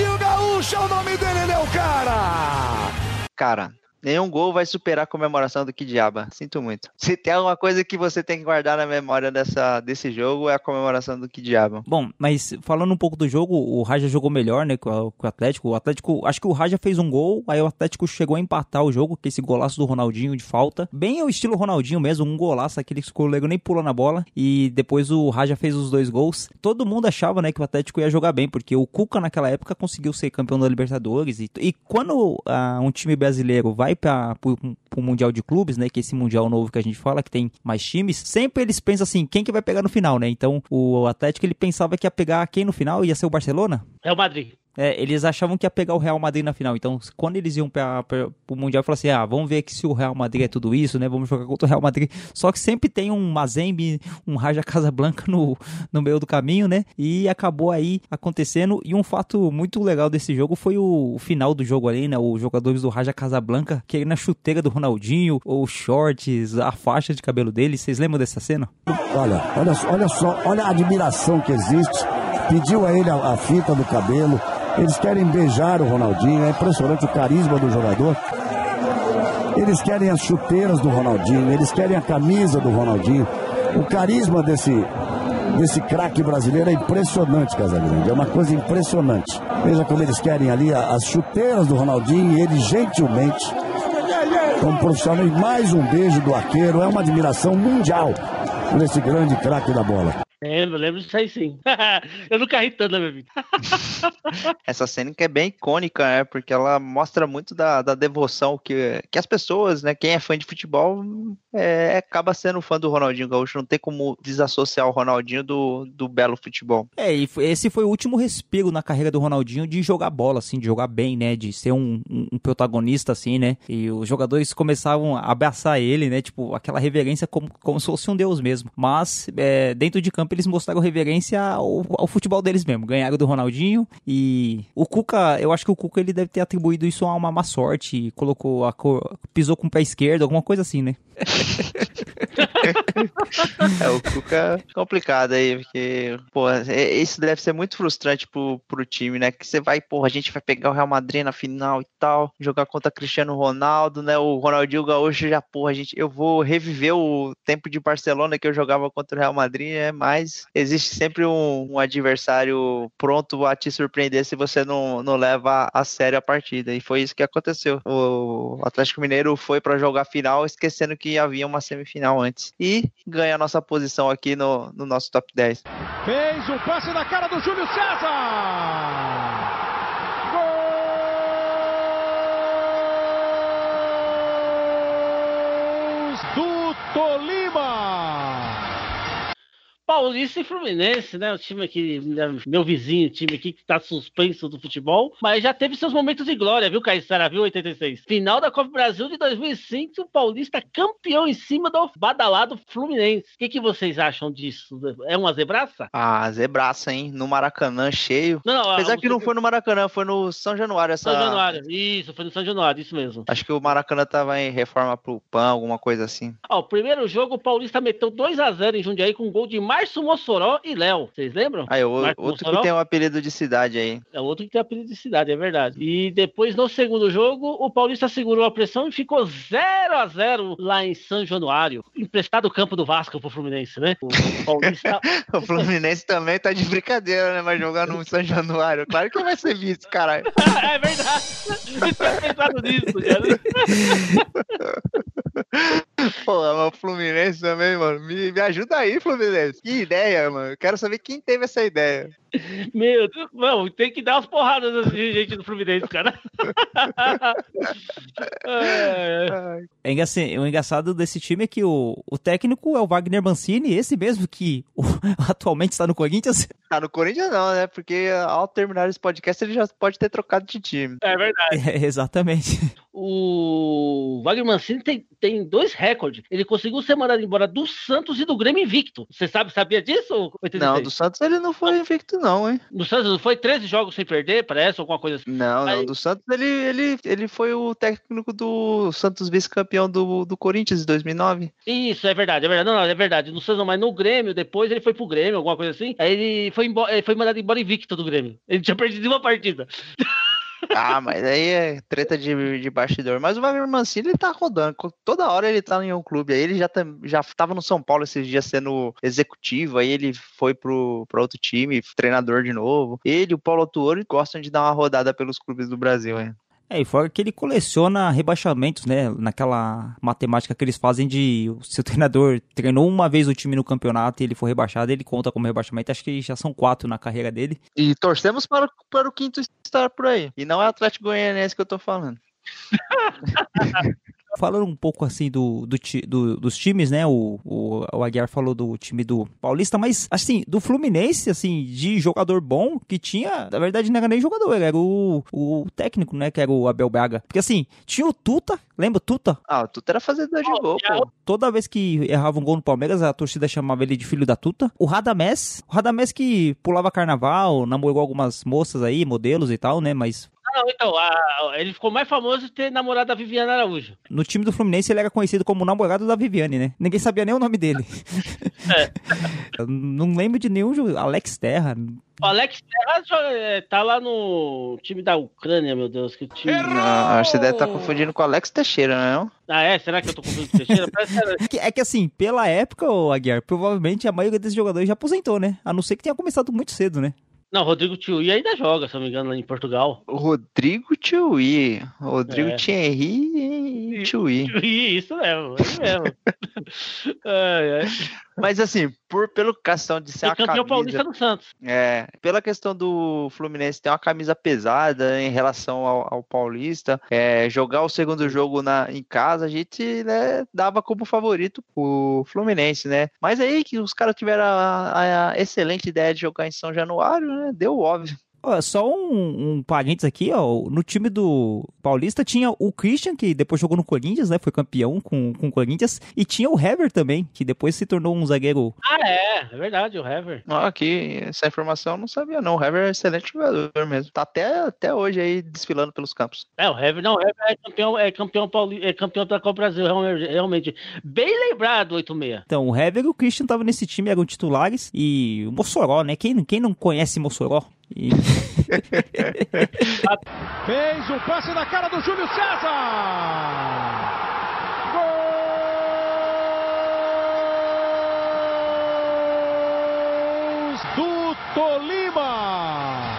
Ronaldinho Gaúcho é o nome dele, ele é o cara! Cara, nenhum gol vai superar a comemoração do que diaba. Sinto muito. Se tem alguma coisa que você tem que guardar na memória dessa, desse jogo, é a comemoração do que diaba. Bom, mas falando um pouco do jogo, o Raja jogou melhor, né, com o Atlético. O Atlético, acho que o Raja fez um gol, aí o Atlético chegou a empatar o jogo, com esse golaço do Ronaldinho de falta. Bem o estilo Ronaldinho mesmo, um golaço, aquele que o goleiro nem pulou na bola. E depois o Raja fez os dois gols. Todo mundo achava, né, que o Atlético ia jogar bem, porque o Cuca naquela época conseguiu ser campeão da Libertadores. E, e quando ah, um time brasileiro vai para o Mundial de Clubes, né, que é esse Mundial novo que a gente fala, que tem mais times, sempre eles pensam assim, quem que vai pegar no final, né? Então o Atlético ele pensava que ia pegar quem no final? Ia ser o Barcelona? É o Madrid. É, eles achavam que ia pegar o Real Madrid na final. Então, quando eles iam para o Mundial, falaram assim: ah, vamos ver que se o Real Madrid é tudo isso, né? Vamos jogar contra o Real Madrid. Só que sempre tem um Mazembe, um Raja Casablanca no, no meio do caminho, né? E acabou aí acontecendo. E um fato muito legal desse jogo foi o, o final do jogo ali, né? Os jogadores do Raja Casablanca querendo na chuteira do Ronaldinho, ou shorts, a faixa de cabelo dele. Vocês lembram dessa cena? Olha, olha, olha só, olha a admiração que existe. Pediu a ele a, a fita do cabelo. Eles querem beijar o Ronaldinho. É impressionante o carisma do jogador. Eles querem as chuteiras do Ronaldinho. Eles querem a camisa do Ronaldinho. O carisma desse, desse craque brasileiro é impressionante, Casagrande. É uma coisa impressionante. Veja como eles querem ali as chuteiras do Ronaldinho e ele gentilmente, como profissional, e mais um beijo do arqueiro. É uma admiração mundial. por esse grande craque da bola. Lembro, lembro disso aí sim. eu nunca ri tanto na minha vida. Essa cena que é bem icônica, né? Porque ela mostra muito da, da devoção que, que as pessoas, né? Quem é fã de futebol é, acaba sendo fã do Ronaldinho Gaúcho. Não tem como desassociar o Ronaldinho do, do belo futebol. É, e esse foi o último respiro na carreira do Ronaldinho de jogar bola, assim, de jogar bem, né? De ser um, um- um protagonista, assim, né? E os jogadores começavam a abraçar ele, né? Tipo, aquela reverência como, como se fosse um deus mesmo. Mas, é, dentro de campo, eles mostraram reverência ao, ao futebol deles mesmo. Ganharam do Ronaldinho e o Cuca, eu acho que o Cuca ele deve ter atribuído isso a uma má sorte, colocou a cor, pisou com o pé esquerdo, alguma coisa assim, né? É, o Cuca é complicado aí, porque, pô, é- isso deve ser muito frustrante pro, pro time, né? Que você vai, porra, a gente vai pegar o Real Madrid na final e tal, jogar contra Cristiano Ronaldo, né? O Ronaldinho Gaúcho já, porra, gente, eu vou reviver o tempo de Barcelona que eu jogava contra o Real Madrid, né? Mas existe sempre um, um adversário pronto a te surpreender se você não, não leva a sério a partida. E foi isso que aconteceu. O Atlético Mineiro foi pra jogar a final, esquecendo que havia uma semifinal antes. E ganha a nossa posição aqui no, no nosso top 10. Fez o passe na cara do Júlio César. Gols do Tolima. Paulista e Fluminense, né? O time aqui, né, meu vizinho, time aqui que tá suspenso do futebol, mas já teve seus momentos de glória, viu, Caissara, viu, 86? Final da Copa Brasil de 2005, o Paulista campeão em cima do badalado Fluminense. O que, que vocês acham disso? É uma zebraça? Ah, zebraça, hein? No Maracanã cheio. Não, não. Apesar que não foi no Maracanã, foi no São Januário essa. São Januário. Isso, foi no São Januário, isso mesmo. Acho que o Maracanã tava em reforma pro PAN, alguma coisa assim. Ó, o primeiro jogo, o Paulista meteu 2x0 em Jundiaí com gol de Márcio Mossoró e Léo. Vocês lembram? Aí, o, Marco outro Mossoró? que tem um apelido de cidade aí. É outro que tem apelido de cidade, é verdade. E depois, no segundo jogo, o Paulista segurou a pressão e ficou 0 a 0 lá em São Januário. Emprestado o campo do Vasco pro Fluminense, né? O Paulista. O Fluminense também tá de brincadeira, né? Mas jogar no São Januário. Claro que vai ser visto, caralho. é verdade. Eu tinha pensado nisso, cara. Pô, mas o Fluminense também, mano. Me, me ajuda aí, Fluminense. Que ideia, mano. Eu quero saber quem teve essa ideia. Meu Deus, não, tem que dar umas porradas nesse gente do Fluminense, cara. É, É assim, o engraçado desse time é que o, o técnico é o Wagner Mancini, esse mesmo que o- atualmente está no Corinthians. Ah, no Corinthians não, né? Porque ao terminar esse podcast ele já pode ter trocado de time. é verdade. É, exatamente. O Wagner Mancini tem, tem dois recordes. Ele conseguiu ser mandado embora do Santos e do Grêmio invicto. Você sabe, sabia disso? 86? Não, do Santos ele não foi invicto, não, hein? Do Santos não foi 13 jogos sem perder, parece, alguma coisa assim. Não, não. Aí- Do Santos ele, ele, ele foi o técnico do Santos vice-campeão do, do Corinthians em 2009. Isso, é verdade, é verdade. Não, não, é verdade. No Santos não, mas no Grêmio, depois ele foi pro Grêmio, alguma coisa assim. Aí ele foi, embora, ele foi mandado embora invicto do Grêmio. Ele tinha perdido uma partida. Ah, mas aí é treta de, de bastidor. Mas o Wagner Mancini ele tá rodando. Toda hora ele tá em um clube. Aí ele já, tá, já tava no São Paulo esses dias sendo executivo. Aí ele foi pro, pro outro time, treinador de novo. Ele o Paulo Tuori gostam de dar uma rodada pelos clubes do Brasil, hein? É, e fora que ele coleciona rebaixamentos, né? Naquela matemática que eles fazem de se o treinador treinou uma vez o time no campeonato e ele for rebaixado, ele conta como rebaixamento. Acho que já são quatro na carreira dele. E torcemos para, para o quinto estar por aí. E não é Atlético Goianiense que eu tô falando. Falando um pouco assim do, do do- dos times, né? O, o, o Aguiar falou do time do Paulista, mas assim, do Fluminense, assim, de jogador bom que tinha, na verdade não era nem jogador, era o, o técnico, né? Que era o Abel Braga. Porque assim, tinha o Tuta, lembra o Tuta? Ah, o Tuta era fazedor de gol, pô. Toda vez que errava um gol no Palmeiras, a torcida chamava ele de filho da tuta. O Radamés, o Radamés que pulava carnaval, namorou algumas moças aí, modelos e tal, né? Mas Não, então, a- ele ficou mais famoso de ter namorado a Viviana Araújo. no time do Fluminense ele era conhecido como o namorado da Viviane, né? Ninguém sabia nem o nome dele. Eu Não lembro de nenhum jogo. Alex Terra. O Alex Terra é, tá lá no time da Ucrânia, meu Deus, que time. Não, acho que você deve estar confundindo com o Alex Teixeira, não? Ah, é? Será que eu tô confundindo com o Teixeira? Parece que era- É que, é que assim, pela época, o Aguiar, provavelmente a maioria desses jogadores já aposentou, né? A não ser que tenha começado muito cedo, né? Não, Rodrigo Tio ainda joga, se não me engano, lá em Portugal. Rodrigo Tui. Rodrigo É. Thierry e Tui. Ih, Isso mesmo, isso mesmo. Ai, ai. Mas assim, por, pelo questão de ser E campeão camisa... paulista do Santos. É, pela questão do Fluminense ter uma camisa pesada em relação ao, ao Paulista, é, jogar o segundo jogo na, em casa, a gente né, dava como favorito o Fluminense, né? Mas aí que os caras tiveram a, a excelente ideia de jogar em São Januário, né? Deu óbvio. Só um, um parênteses aqui, ó. No time do Paulista tinha o Christian, que depois jogou no Corinthians, né? Foi campeão com, com o Corinthians. E tinha o Hever também, que depois se tornou um zagueiro. Ah, é, é verdade, o Hever. Ó, Aqui, essa informação eu não sabia, não. O Hever é um excelente jogador mesmo. Tá até, até hoje aí desfilando pelos campos. É, o Hever, não, o Hever é campeão, é campeão, pauli, é campeão da Copa Brasil, realmente, realmente. Bem lembrado, 86. Então, o Hever e o Christian estavam nesse time, eram titulares. E o Mossoró, né? Quem, quem não conhece Mossoró? E... Fez o passe na cara do Júlio César. Gols do Tolima.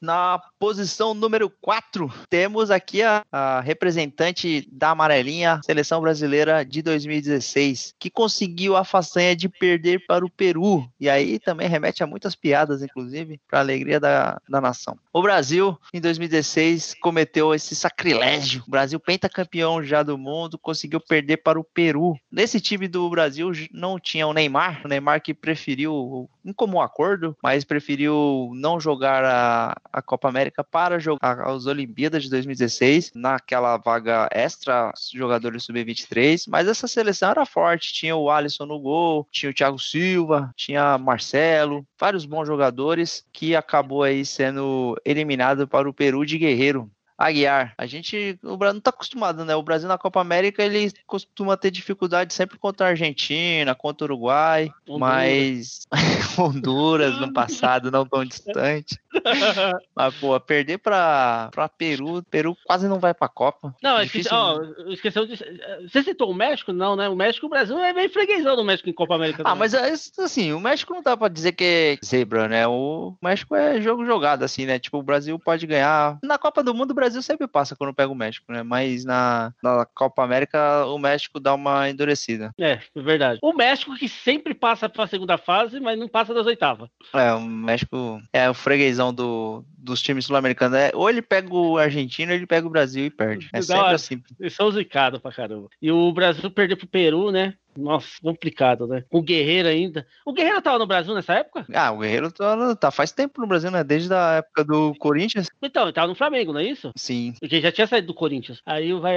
Na posição número 4, temos aqui a, a representante da amarelinha, seleção brasileira de 2016, que conseguiu a façanha de perder para o Peru. E aí também remete a muitas piadas, inclusive, para a alegria da, da nação. O Brasil, em 2016, cometeu esse sacrilégio. O Brasil, pentacampeão já do mundo, conseguiu perder para o Peru. Nesse time do Brasil não tinha o Neymar, o Neymar que preferiu, em comum acordo, mas preferiu não jogar a, a Copa América para jogar as Olimpíadas de 2016, naquela vaga extra jogadores sub-23, mas essa seleção era forte, tinha o Alisson no gol, tinha o Thiago Silva, tinha Marcelo, vários bons jogadores que acabou aí sendo eliminado para o Peru de Guerreiro. Aguiar, a gente, o Brasil não tá acostumado, né? O Brasil na Copa América ele costuma ter dificuldade sempre contra a Argentina, contra o Uruguai, Honduras. mas Honduras no passado, não tão distante. Mas, pô, perder pra, pra Peru, Peru quase não vai pra Copa. Não, Difícil, ó, esqueceu de. Você citou o México? Não, né? O México, o Brasil é bem freguesão do México em Copa América. Ah, também. mas é, assim, o México não dá pra dizer que é zebra, né? O México é jogo jogado, assim, né? Tipo, o Brasil pode ganhar. Na Copa do Mundo, o Brasil sempre passa quando pega o México, né? Mas na, na Copa América, o México dá uma endurecida. É, é verdade. O México que sempre passa pra segunda fase, mas não passa das oitavas. É, o México é o freguesão do, dos times sul-americanos. É, ou ele pega o argentino, ou ele pega o Brasil e perde. É Da sempre hora. assim. Eles são zicados pra caramba. E o Brasil perdeu pro Peru, né? Nossa, complicado, né? O Guerreiro ainda. O Guerreiro tava no Brasil nessa época? Ah, o Guerreiro tá, tá faz tempo no Brasil, né? Desde a época do Corinthians. Então, ele tava no Flamengo, não é isso? Sim. Porque já tinha saído do Corinthians. Aí vai.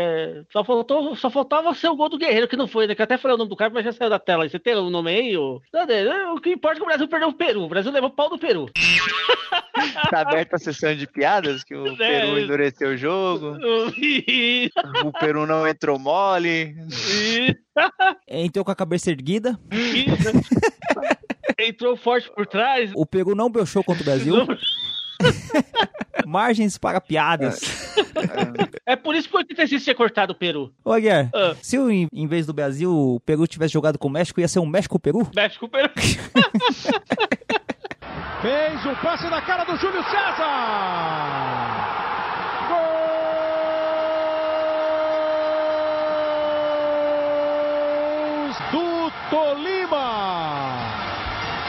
Só, faltou, só faltava ser o gol do Guerreiro, que não foi, né? Que eu até falei o nome do cara, mas já saiu da tela. Você tem o nome aí? Ou... Não, né? O que importa é que o Brasil perdeu o Peru. O Brasil levou o pau do Peru. Tá aberta a sessão de piadas, que o É. Peru endureceu o jogo. O Peru não entrou mole. e- Entrou com a cabeça erguida. Entrou forte por trás. O Peru não broxou contra o Brasil. Margens para piadas. É por isso que o 86 tinha cortado o Peru. Ô, Aguiar, Ah. se o- em, vez do Brasil o Peru tivesse jogado com o México, ia ser um México-Peru? México, Peru. Fez o passe na cara do Júlio César. Gols do Tolima.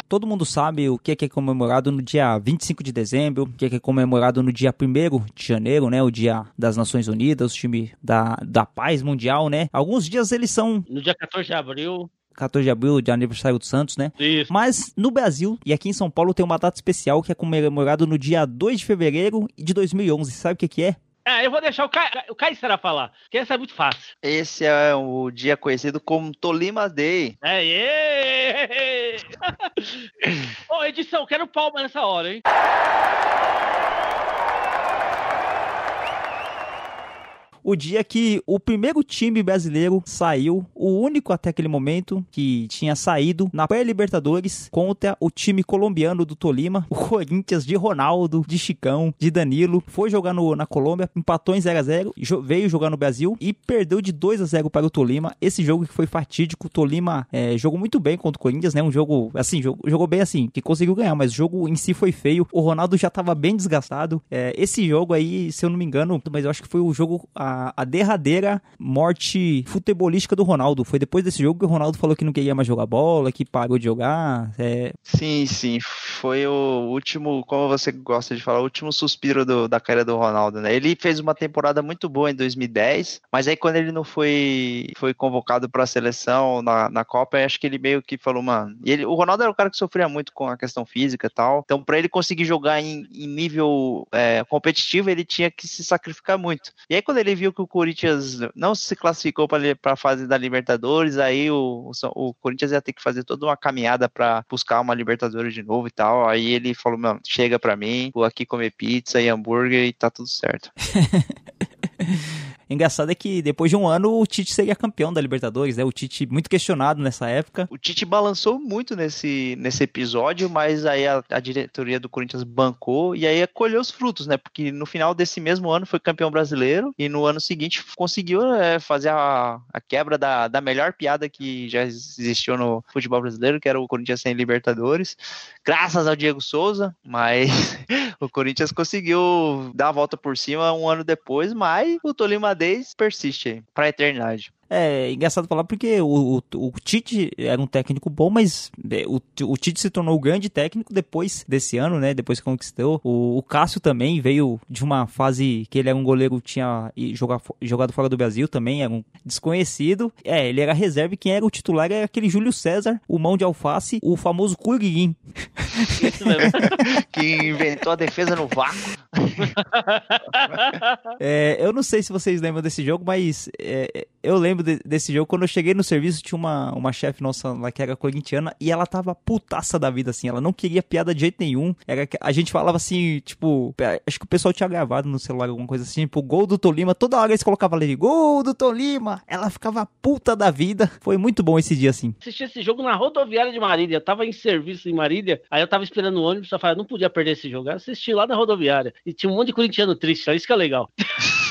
Todo mundo sabe o que é que é comemorado no dia 25 de dezembro, o que é que é comemorado no dia 1 de janeiro, né? O dia das Nações Unidas, o time da, da paz mundial, né? Alguns dias eles são No dia 14 de abril. 14 de abril, de aniversário do Santos, né? Isso. Mas no Brasil e aqui em São Paulo tem uma data especial que é comemorado no dia 2 de fevereiro de 2011. Sabe o que que é? Ah, eu vou deixar o, Ca... o Caissara falar, que essa é muito fácil. Esse é o dia conhecido como Tolima Day. É, é. Ô, edição, quero palma nessa hora, hein? O dia que o primeiro time brasileiro saiu, o único até aquele momento que tinha saído na pré-Libertadores contra o time colombiano do Tolima, o Corinthians de Ronaldo, de Chicão, de Danilo, foi jogar no, na Colômbia, empatou em 0 a 0 jo- veio jogar no Brasil e perdeu de 2 a 0 para o Tolima. Esse jogo que foi fatídico, o Tolima é, jogou muito bem contra o Corinthians, né? Um jogo, assim, jogo, jogou bem assim, que conseguiu ganhar, mas o jogo em si foi feio. O Ronaldo já estava bem desgastado. É, esse jogo aí, se eu não me engano, mas eu acho que foi o jogo, a a, derradeira morte futebolística do Ronaldo. Foi depois desse jogo que o Ronaldo falou que não queria mais jogar bola, que parou de jogar. É, Sim, sim. Foi o último, como você gosta de falar, o último suspiro do- da carreira do Ronaldo, né? Ele fez uma temporada muito boa em 2010, mas aí quando ele não foi, foi convocado para a seleção na, na Copa, acho que ele meio que falou, mano. Ele, o Ronaldo era o cara que sofria muito com a questão física e tal. Então, para ele conseguir jogar em, em nível é, competitivo, ele tinha que se sacrificar muito. E aí, quando ele viu que o Corinthians não se classificou para a fase da Libertadores, aí o, o o Corinthians ia ter que fazer toda uma caminhada para buscar uma Libertadores de novo e tal. Aí ele falou: chega pra mim, vou aqui comer pizza e hambúrguer e tá tudo certo. Engraçado é que depois de um ano o Tite seria campeão da Libertadores, né? O Tite muito questionado nessa época. O Tite balançou muito nesse, nesse episódio, mas aí a, a diretoria do Corinthians bancou e aí colheu os frutos, né? Porque no final desse mesmo ano foi campeão brasileiro e no ano seguinte conseguiu é, fazer a, a quebra da, da melhor piada que já existiu no futebol brasileiro, que era o Corinthians sem Libertadores, graças ao Diego Souza, mas o Corinthians conseguiu dar a volta por cima um ano depois, mas o Tolima Days persiste aí, pra eternidade. É engraçado falar porque o, o, o Tite era um técnico bom, mas é, o, o Tite se tornou o grande técnico depois desse ano, né? Depois que conquistou. O, o Cássio também veio de uma fase que ele era um goleiro que tinha e jogar, jogado fora do Brasil também, era um desconhecido. É, ele era reserva e quem era o titular era aquele Júlio César, o mão de alface, o famoso. Isso mesmo. que inventou a defesa no vácuo. É, eu não sei se vocês lembram desse jogo, mas é, eu lembro de- desse jogo. Quando eu cheguei no serviço, tinha uma, uma chefe nossa lá que era corintiana e ela tava putaça da vida, assim. Ela não queria piada de jeito nenhum. Era, a gente falava assim, tipo, acho que o pessoal tinha gravado no celular alguma coisa assim, tipo, gol do Tolima. Toda hora eles colocavam ali, gol do Tolima. Ela ficava puta da vida. Foi muito bom esse dia, assim. Assisti esse jogo na rodoviária de Marília. Eu tava em serviço em Marília, aí eu tava esperando o ônibus, eu falei, não podia perder esse jogo. Eu assisti lá na rodoviária. E tinha um monte de corintiano triste, isso que é legal.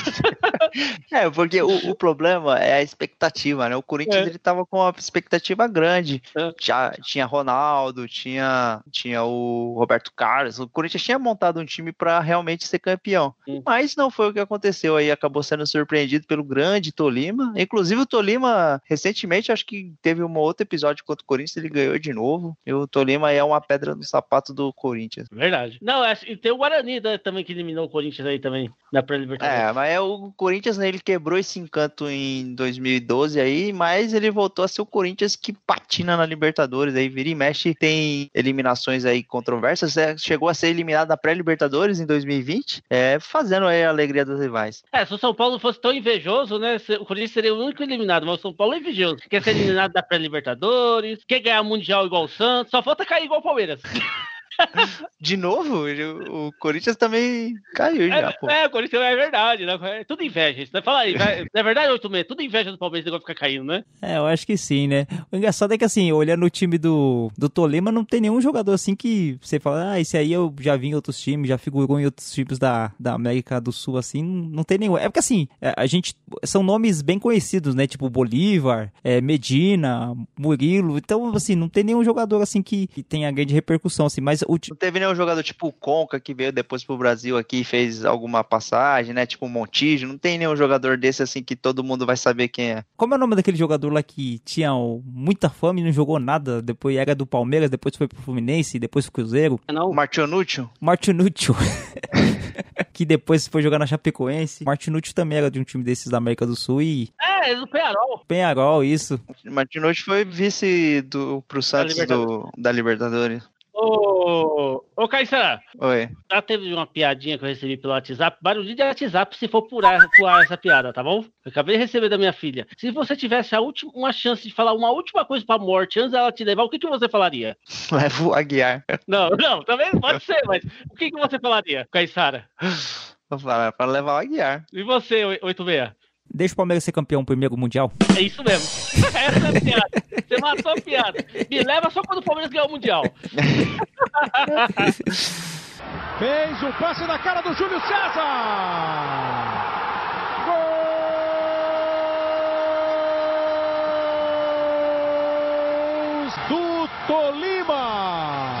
É, porque o, o problema é a expectativa, né? O Corinthians É. ele tava com uma expectativa grande. É. Já tinha Ronaldo, tinha, tinha o Roberto Carlos. O Corinthians tinha montado um time para realmente ser campeão. Hum. Mas não foi o que aconteceu aí. Acabou sendo surpreendido pelo grande Tolima. Inclusive o Tolima, recentemente, acho que teve um outro episódio contra o Corinthians, ele ganhou de novo. E o Tolima é uma pedra no sapato do Corinthians. Verdade. Não, é- e tem o Guarani né, também que eliminou o Corinthians aí também, na pré-libertadores. É, mas é o Corinthians, né, ele quebrou esse encanto em 2012 aí, mas ele voltou a ser o Corinthians que patina na Libertadores aí, vira e mexe, tem eliminações aí controversas, é, chegou a ser eliminado na pré-Libertadores em 2020, é, fazendo aí a alegria dos rivais. É, se o São Paulo fosse tão invejoso, né? O Corinthians seria o único eliminado, mas o São Paulo é invejoso. Quer ser eliminado da pré-libertadores, quer ganhar mundial igual o Santos, só falta cair igual o Palmeiras. De novo, o, Corinthians também caiu já, pô. É, é, o Corinthians é verdade, né? É tudo inveja. Isso, né? Fala aí, vai- é verdade, 86? Tudo inveja do Palmeiras, igual ficar caindo, né? É, eu acho que sim, né? O engraçado é que, assim, olhando o time do, do Tolima, não tem nenhum jogador assim que você fala, ah, esse aí eu já vi em outros times, já figurou em outros times da, da América do Sul, assim, não, não tem nenhum. É porque, assim, é, a gente. São nomes bem conhecidos, né? Tipo Bolívar, é, Medina, Murilo. Então, assim, não tem nenhum jogador assim que, que tenha grande repercussão, assim, mas o, Não teve nenhum jogador tipo o Conca que veio depois pro Brasil aqui e fez alguma passagem, né? Tipo o Montijo. Não tem nenhum jogador desse assim que todo mundo vai saber quem é. Como é o nome daquele jogador lá que tinha muita fama e não jogou nada? Depois era do Palmeiras, depois foi pro Fluminense, depois pro Cruzeiro. Não, O Martionuccio? Martinúcio. que depois foi jogar na Chapecoense. Martinúcio também era de um time desses da América do Sul e é, é do Penharol. Penharol, isso. Martinotti foi vice do, pro Santos do, da Libertadores. Ô, ô Caissara, Oi. já teve uma piadinha que eu recebi pelo WhatsApp. Barulhinho de WhatsApp se for purar, purar essa piada, tá bom? Eu acabei de receber da minha filha. Se você tivesse a última, uma chance de falar uma última coisa pra morte antes dela te levar, o que, que você falaria? Leva o Aguiar. Não, não, também pode ser, mas o que, que você falaria, Caissara? Vou falar para levar o Aguiar. E você, 86? Deixa o Palmeiras ser campeão primeiro mundial. É isso mesmo. Essa é a piada. Você matou a piada. Me leva só quando o Palmeiras ganhar o Mundial. Fez o passe na cara do Júlio César. Gols do Tolima.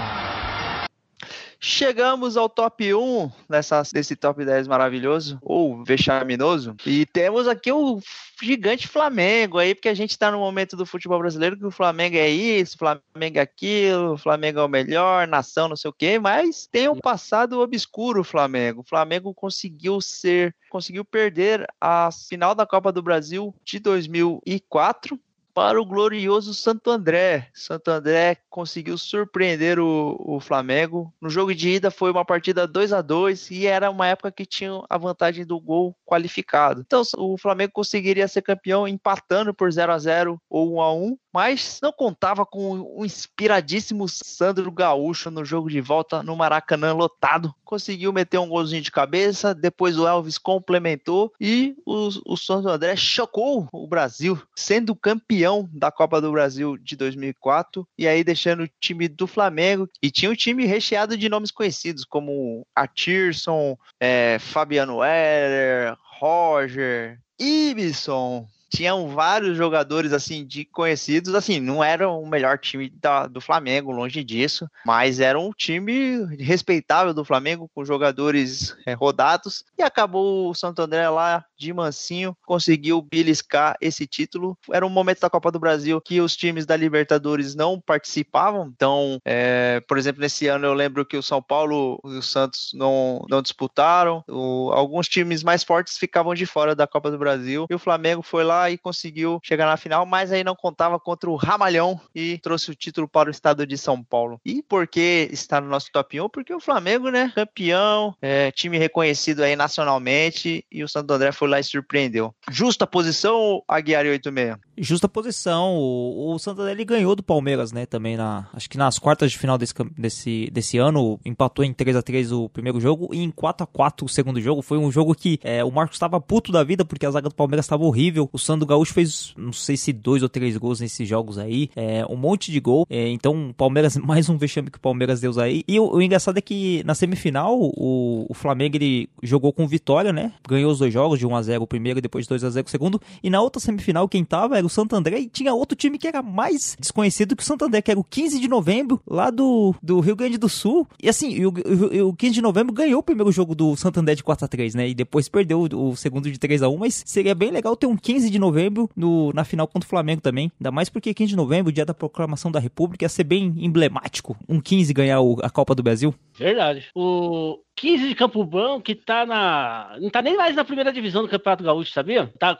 Chegamos ao top 1 dessa, desse top 10 maravilhoso, ou vexaminoso. E temos aqui o gigante Flamengo aí, porque a gente tá no momento do futebol brasileiro que o Flamengo é isso, Flamengo é aquilo, Flamengo é o melhor, nação, não sei o quê, mas tem um passado obscuro o Flamengo. O Flamengo conseguiu ser, conseguiu perder a final da Copa do Brasil de 2004 para o glorioso Santo André. Santo André conseguiu surpreender o, o, Flamengo. No jogo de ida foi uma partida 2 a 2 e era uma época que tinha a vantagem do gol qualificado. Então o Flamengo conseguiria ser campeão empatando por 0 a 0 ou 1 a 1 mas não contava com o inspiradíssimo Sandro Gaúcho no jogo de volta no Maracanã lotado. Conseguiu meter um golzinho de cabeça, depois o Elvis complementou e o, o Santo André chocou o Brasil, sendo campeão da Copa do Brasil de 2004 e aí deixando o time do Flamengo e tinha um time recheado de nomes conhecidos como Atirson, é, Fabiano Heller, Roger, Ibson, tinham vários jogadores assim de conhecidos, assim, não era o melhor time da, do Flamengo, longe disso, mas era um time respeitável do Flamengo com jogadores é, rodados e acabou o Santo André lá de mansinho conseguiu beliscar esse título. Era um momento da Copa do Brasil que os times da Libertadores não participavam, então, é, por exemplo, nesse ano eu lembro que o São Paulo e o Santos não, não disputaram, o, alguns times mais fortes ficavam de fora da Copa do Brasil e o Flamengo foi lá e conseguiu chegar na final, mas aí não contava contra o Ramalhão e trouxe o título para o estado de São Paulo. E por que está no nosso top 1? Porque o Flamengo, né, campeão, é, time reconhecido aí nacionalmente e o Santo André foi lá e surpreendeu. Justa posição, Aguiar 86? Justa posição. O, o Santo André ele ganhou do Palmeiras, né, também na, acho que nas quartas de final desse, desse, desse ano, empatou em 3 a 3 o primeiro jogo e em 4 a 4 o segundo jogo. Foi um jogo que é, o Marcos estava puto da vida porque a zaga do Palmeiras estava horrível. O Sandro Gaúcho fez, não sei se dois ou três gols nesses jogos aí, é, um monte de gol. É, então, Palmeiras, mais um vexame que o Palmeiras deu aí. E o, o engraçado é que na semifinal, o, o, Flamengo ele jogou com vitória, né? Ganhou os dois jogos, de 1 a 0 o primeiro depois de 2 a 0 o segundo. E na outra semifinal, quem tava era o Santo André e tinha outro time que era mais desconhecido que o Santo André, que era o 15 de novembro, lá do, do Rio Grande do Sul. E assim, o, o, o 15 de novembro ganhou o primeiro jogo do Santo André de 4 a 3 né? E depois perdeu o, o segundo de 3 a 1 mas seria bem legal ter um 15 de novembro no, na final contra o Flamengo também. Ainda mais porque 15 de novembro, dia da proclamação da República, ia ser bem emblemático. Um 15 ganhar o, a Copa do Brasil. Verdade. O 15 de Campo Bom, que tá na. Não tá nem mais na primeira divisão do Campeonato Gaúcho, sabia? Tá,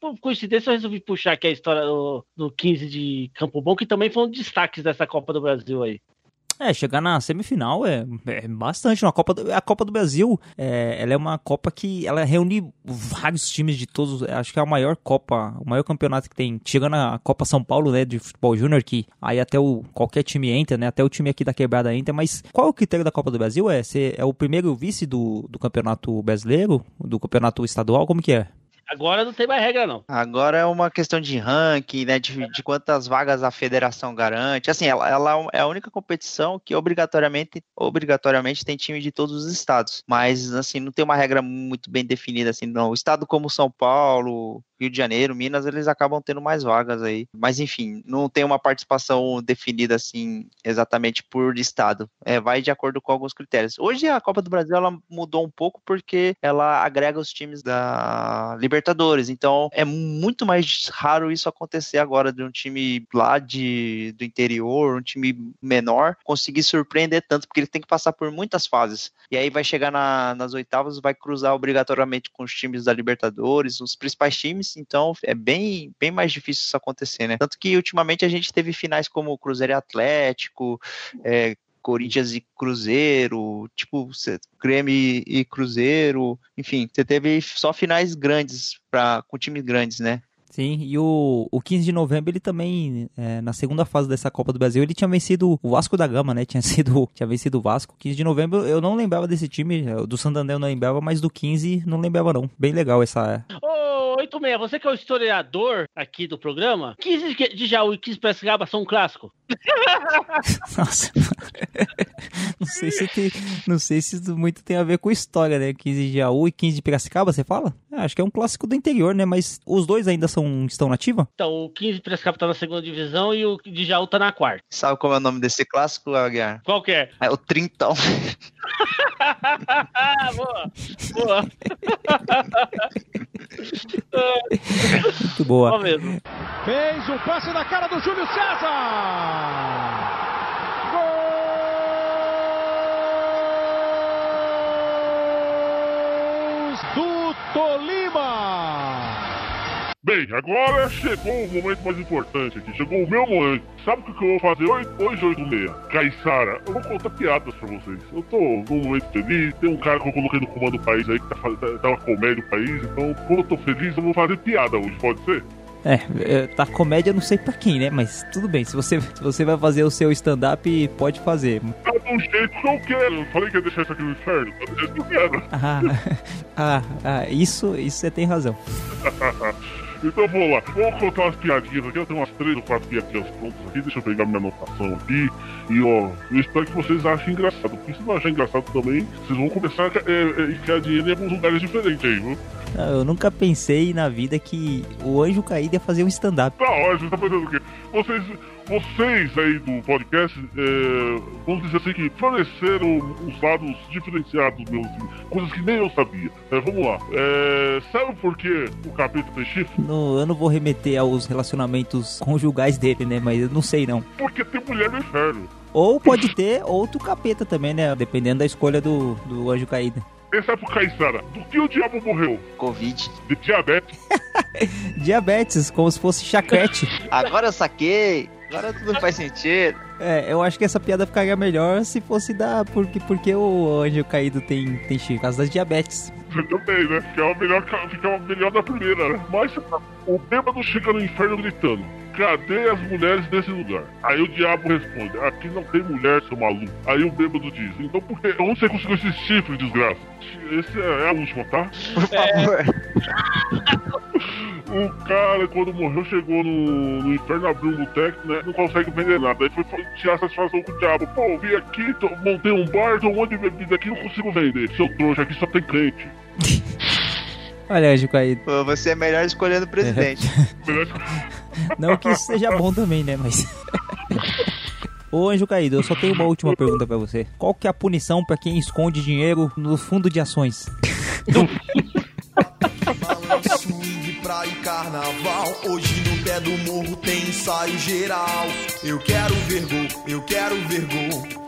por coincidência, eu resolvi puxar aqui a história do, do 15 de Campo Bom, que também foi um destaque dessa Copa do Brasil aí. É, chegar na semifinal é, é bastante. A Copa, do, a Copa do Brasil, é, ela é uma Copa que ela reúne vários times de todos. Acho que é a maior Copa, o maior campeonato que tem. Chegando a Copa São Paulo, né, de futebol júnior, que aí até o qualquer time entra, né, até o time aqui da quebrada entra. Mas qual é o critério da Copa do Brasil? É ser é o primeiro vice do, do campeonato brasileiro, do campeonato estadual? Como que é? Agora não tem mais regra, não. Agora é uma questão de ranking, né? De, de quantas vagas a federação garante. Assim, ela, ela, é a única competição que obrigatoriamente, obrigatoriamente tem time de todos os estados. Mas, assim, não tem uma regra muito bem definida, assim, não. O estado como São Paulo, Rio de Janeiro, Minas, eles acabam tendo mais vagas aí. Mas enfim, não tem uma participação definida assim exatamente por estado. É, vai de acordo com alguns critérios. Hoje a Copa do Brasil ela mudou um pouco porque ela agrega os times da Libertadores. Então é muito mais raro isso acontecer agora de um time lá de, do interior, um time menor, conseguir surpreender tanto, porque ele tem que passar por muitas fases. E aí vai chegar na, nas oitavas, vai cruzar obrigatoriamente com os times da Libertadores, os principais times então é bem, bem mais difícil isso acontecer, né? Tanto que ultimamente a gente teve finais como Cruzeiro e Atlético, é, Corinthians e Cruzeiro, tipo Grêmio e Cruzeiro, enfim, você teve só finais grandes para com times grandes, né? Sim, e o, o 15 de novembro ele também, é, na segunda fase dessa Copa do Brasil, ele tinha vencido o Vasco da Gama, né? Tinha sido, tinha vencido o Vasco. 15 de novembro eu não lembrava desse time, do Santander eu não lembrava, mas do 15 não lembrava não. Bem legal essa... Ô, 86, você que é o historiador aqui do programa, 15 de- de Jaú e 15 de Piracicaba são um clássico? Nossa. não sei se tem, não sei se isso muito tem a ver com história, né? 15 de Jaú e 15 de Piracicaba, você fala? Ah, acho que é um clássico do interior, né? Mas os dois ainda são estão na ativa? Então, o 15 de Piracicaba tá na segunda divisão e o de Jaú tá na quarta. Sabe como é o nome desse clássico, Aguiar? Qual que é? É o Trintão. Boa! Boa! Muito boa. Fez o passe na cara do Júlio César. Gols do Tolima. Bem, agora chegou o momento mais importante aqui. Chegou o meu momento. Sabe o que eu vou fazer hoje, hoje 8 e meia? Caissara, eu vou contar piadas pra vocês. Eu tô num momento feliz, tem um cara que eu coloquei no comando do país aí que tá, fazendo- tá uma comédia do país, então como eu tô feliz, eu vou fazer piada hoje, pode ser? É, é, tá comédia, não sei pra quem, né? Mas tudo bem, se você, se você vai fazer o seu stand-up, pode fazer. Tá do jeito que eu quero. Eu falei que ia deixar isso aqui no inferno, tá do jeito que eu quero. Ah, ah, ah, isso, isso você tem razão. Então vamos lá, vamos contar umas piadinhas aqui. Eu tenho umas três ou quatro piadinhas prontas aqui. Deixa eu pegar minha anotação aqui. E ó, eu espero que vocês achem engraçado. Porque se não acharem engraçado também, vocês vão começar a é, é, enfiar dinheiro em alguns lugares diferentes aí, viu? Eu nunca pensei na vida que o anjo caído ia fazer um stand-up. Tá ótimo, tá pensando o quê? Vocês, vocês aí do podcast, é, vamos dizer assim que forneceram os lados diferenciados meus, coisas que nem eu sabia. É, vamos lá. É, sabe por que o capeta tem chifre? No- eu não vou remeter aos relacionamentos conjugais dele, né? Mas eu não sei não. Porque tem mulher no inferno. Ou pode ter outro capeta também, né? Dependendo da escolha do, do anjo caído. Essa é pro Caissara. Do que o diabo morreu? Covid. De diabetes. Diabetes, como se fosse chacrete. Agora eu saquei. Agora tudo faz sentido. É, eu acho que essa piada ficaria melhor se fosse da. Porque, porque o anjo caído tem, tem chifre, por causa das diabetes. Você também, né? Ficava melhor, ficava melhor da primeira, né? Mas o bêbado chega no inferno gritando: Cadê as mulheres desse lugar? Aí o diabo responde: Aqui não tem mulher, seu maluco. Aí o bêbado diz: Então por que? Onde você conseguiu esse chifre, desgraça? Esse é é a última, tá? Por favor. O cara, quando morreu, chegou no, no inferno, abriu um boteco, né? Não consegue vender nada. Aí foi fa- tirar satisfação com o diabo. Pô, eu vim aqui, tô- montei um bar, tô um monte de bebida aqui, não consigo vender. Seu trouxa, aqui só tem crente. Olha, anjo caído. Pô, Você é melhor escolhendo o presidente. Melhor- Não que isso seja bom também, né? Mas. Ô anjo caído, eu só tenho uma última pergunta pra você. Qual que é a punição pra quem esconde dinheiro no fundo de ações? Swing, praia e carnaval. Hoje no pé do morro tem ensaio geral. Eu quero ver gol, eu quero ver gol.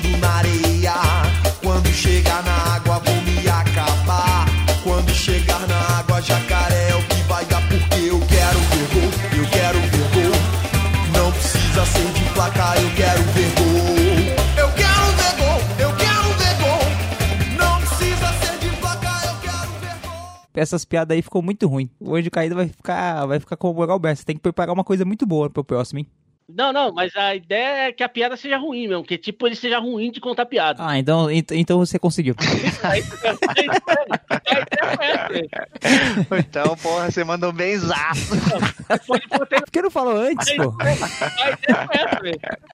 Essas piadas aí ficou muito ruim. O anjo caído vai ficar, vai ficar como o Alberto. Você tem que preparar uma coisa muito boa pro próximo, hein? Não, não, mas a ideia é que a piada seja ruim mesmo, que tipo, ele seja ruim de contar piada. Ah, então, ent- então você conseguiu. É. Então, porra, você mandou bem zaço. Por que não falou antes, pô?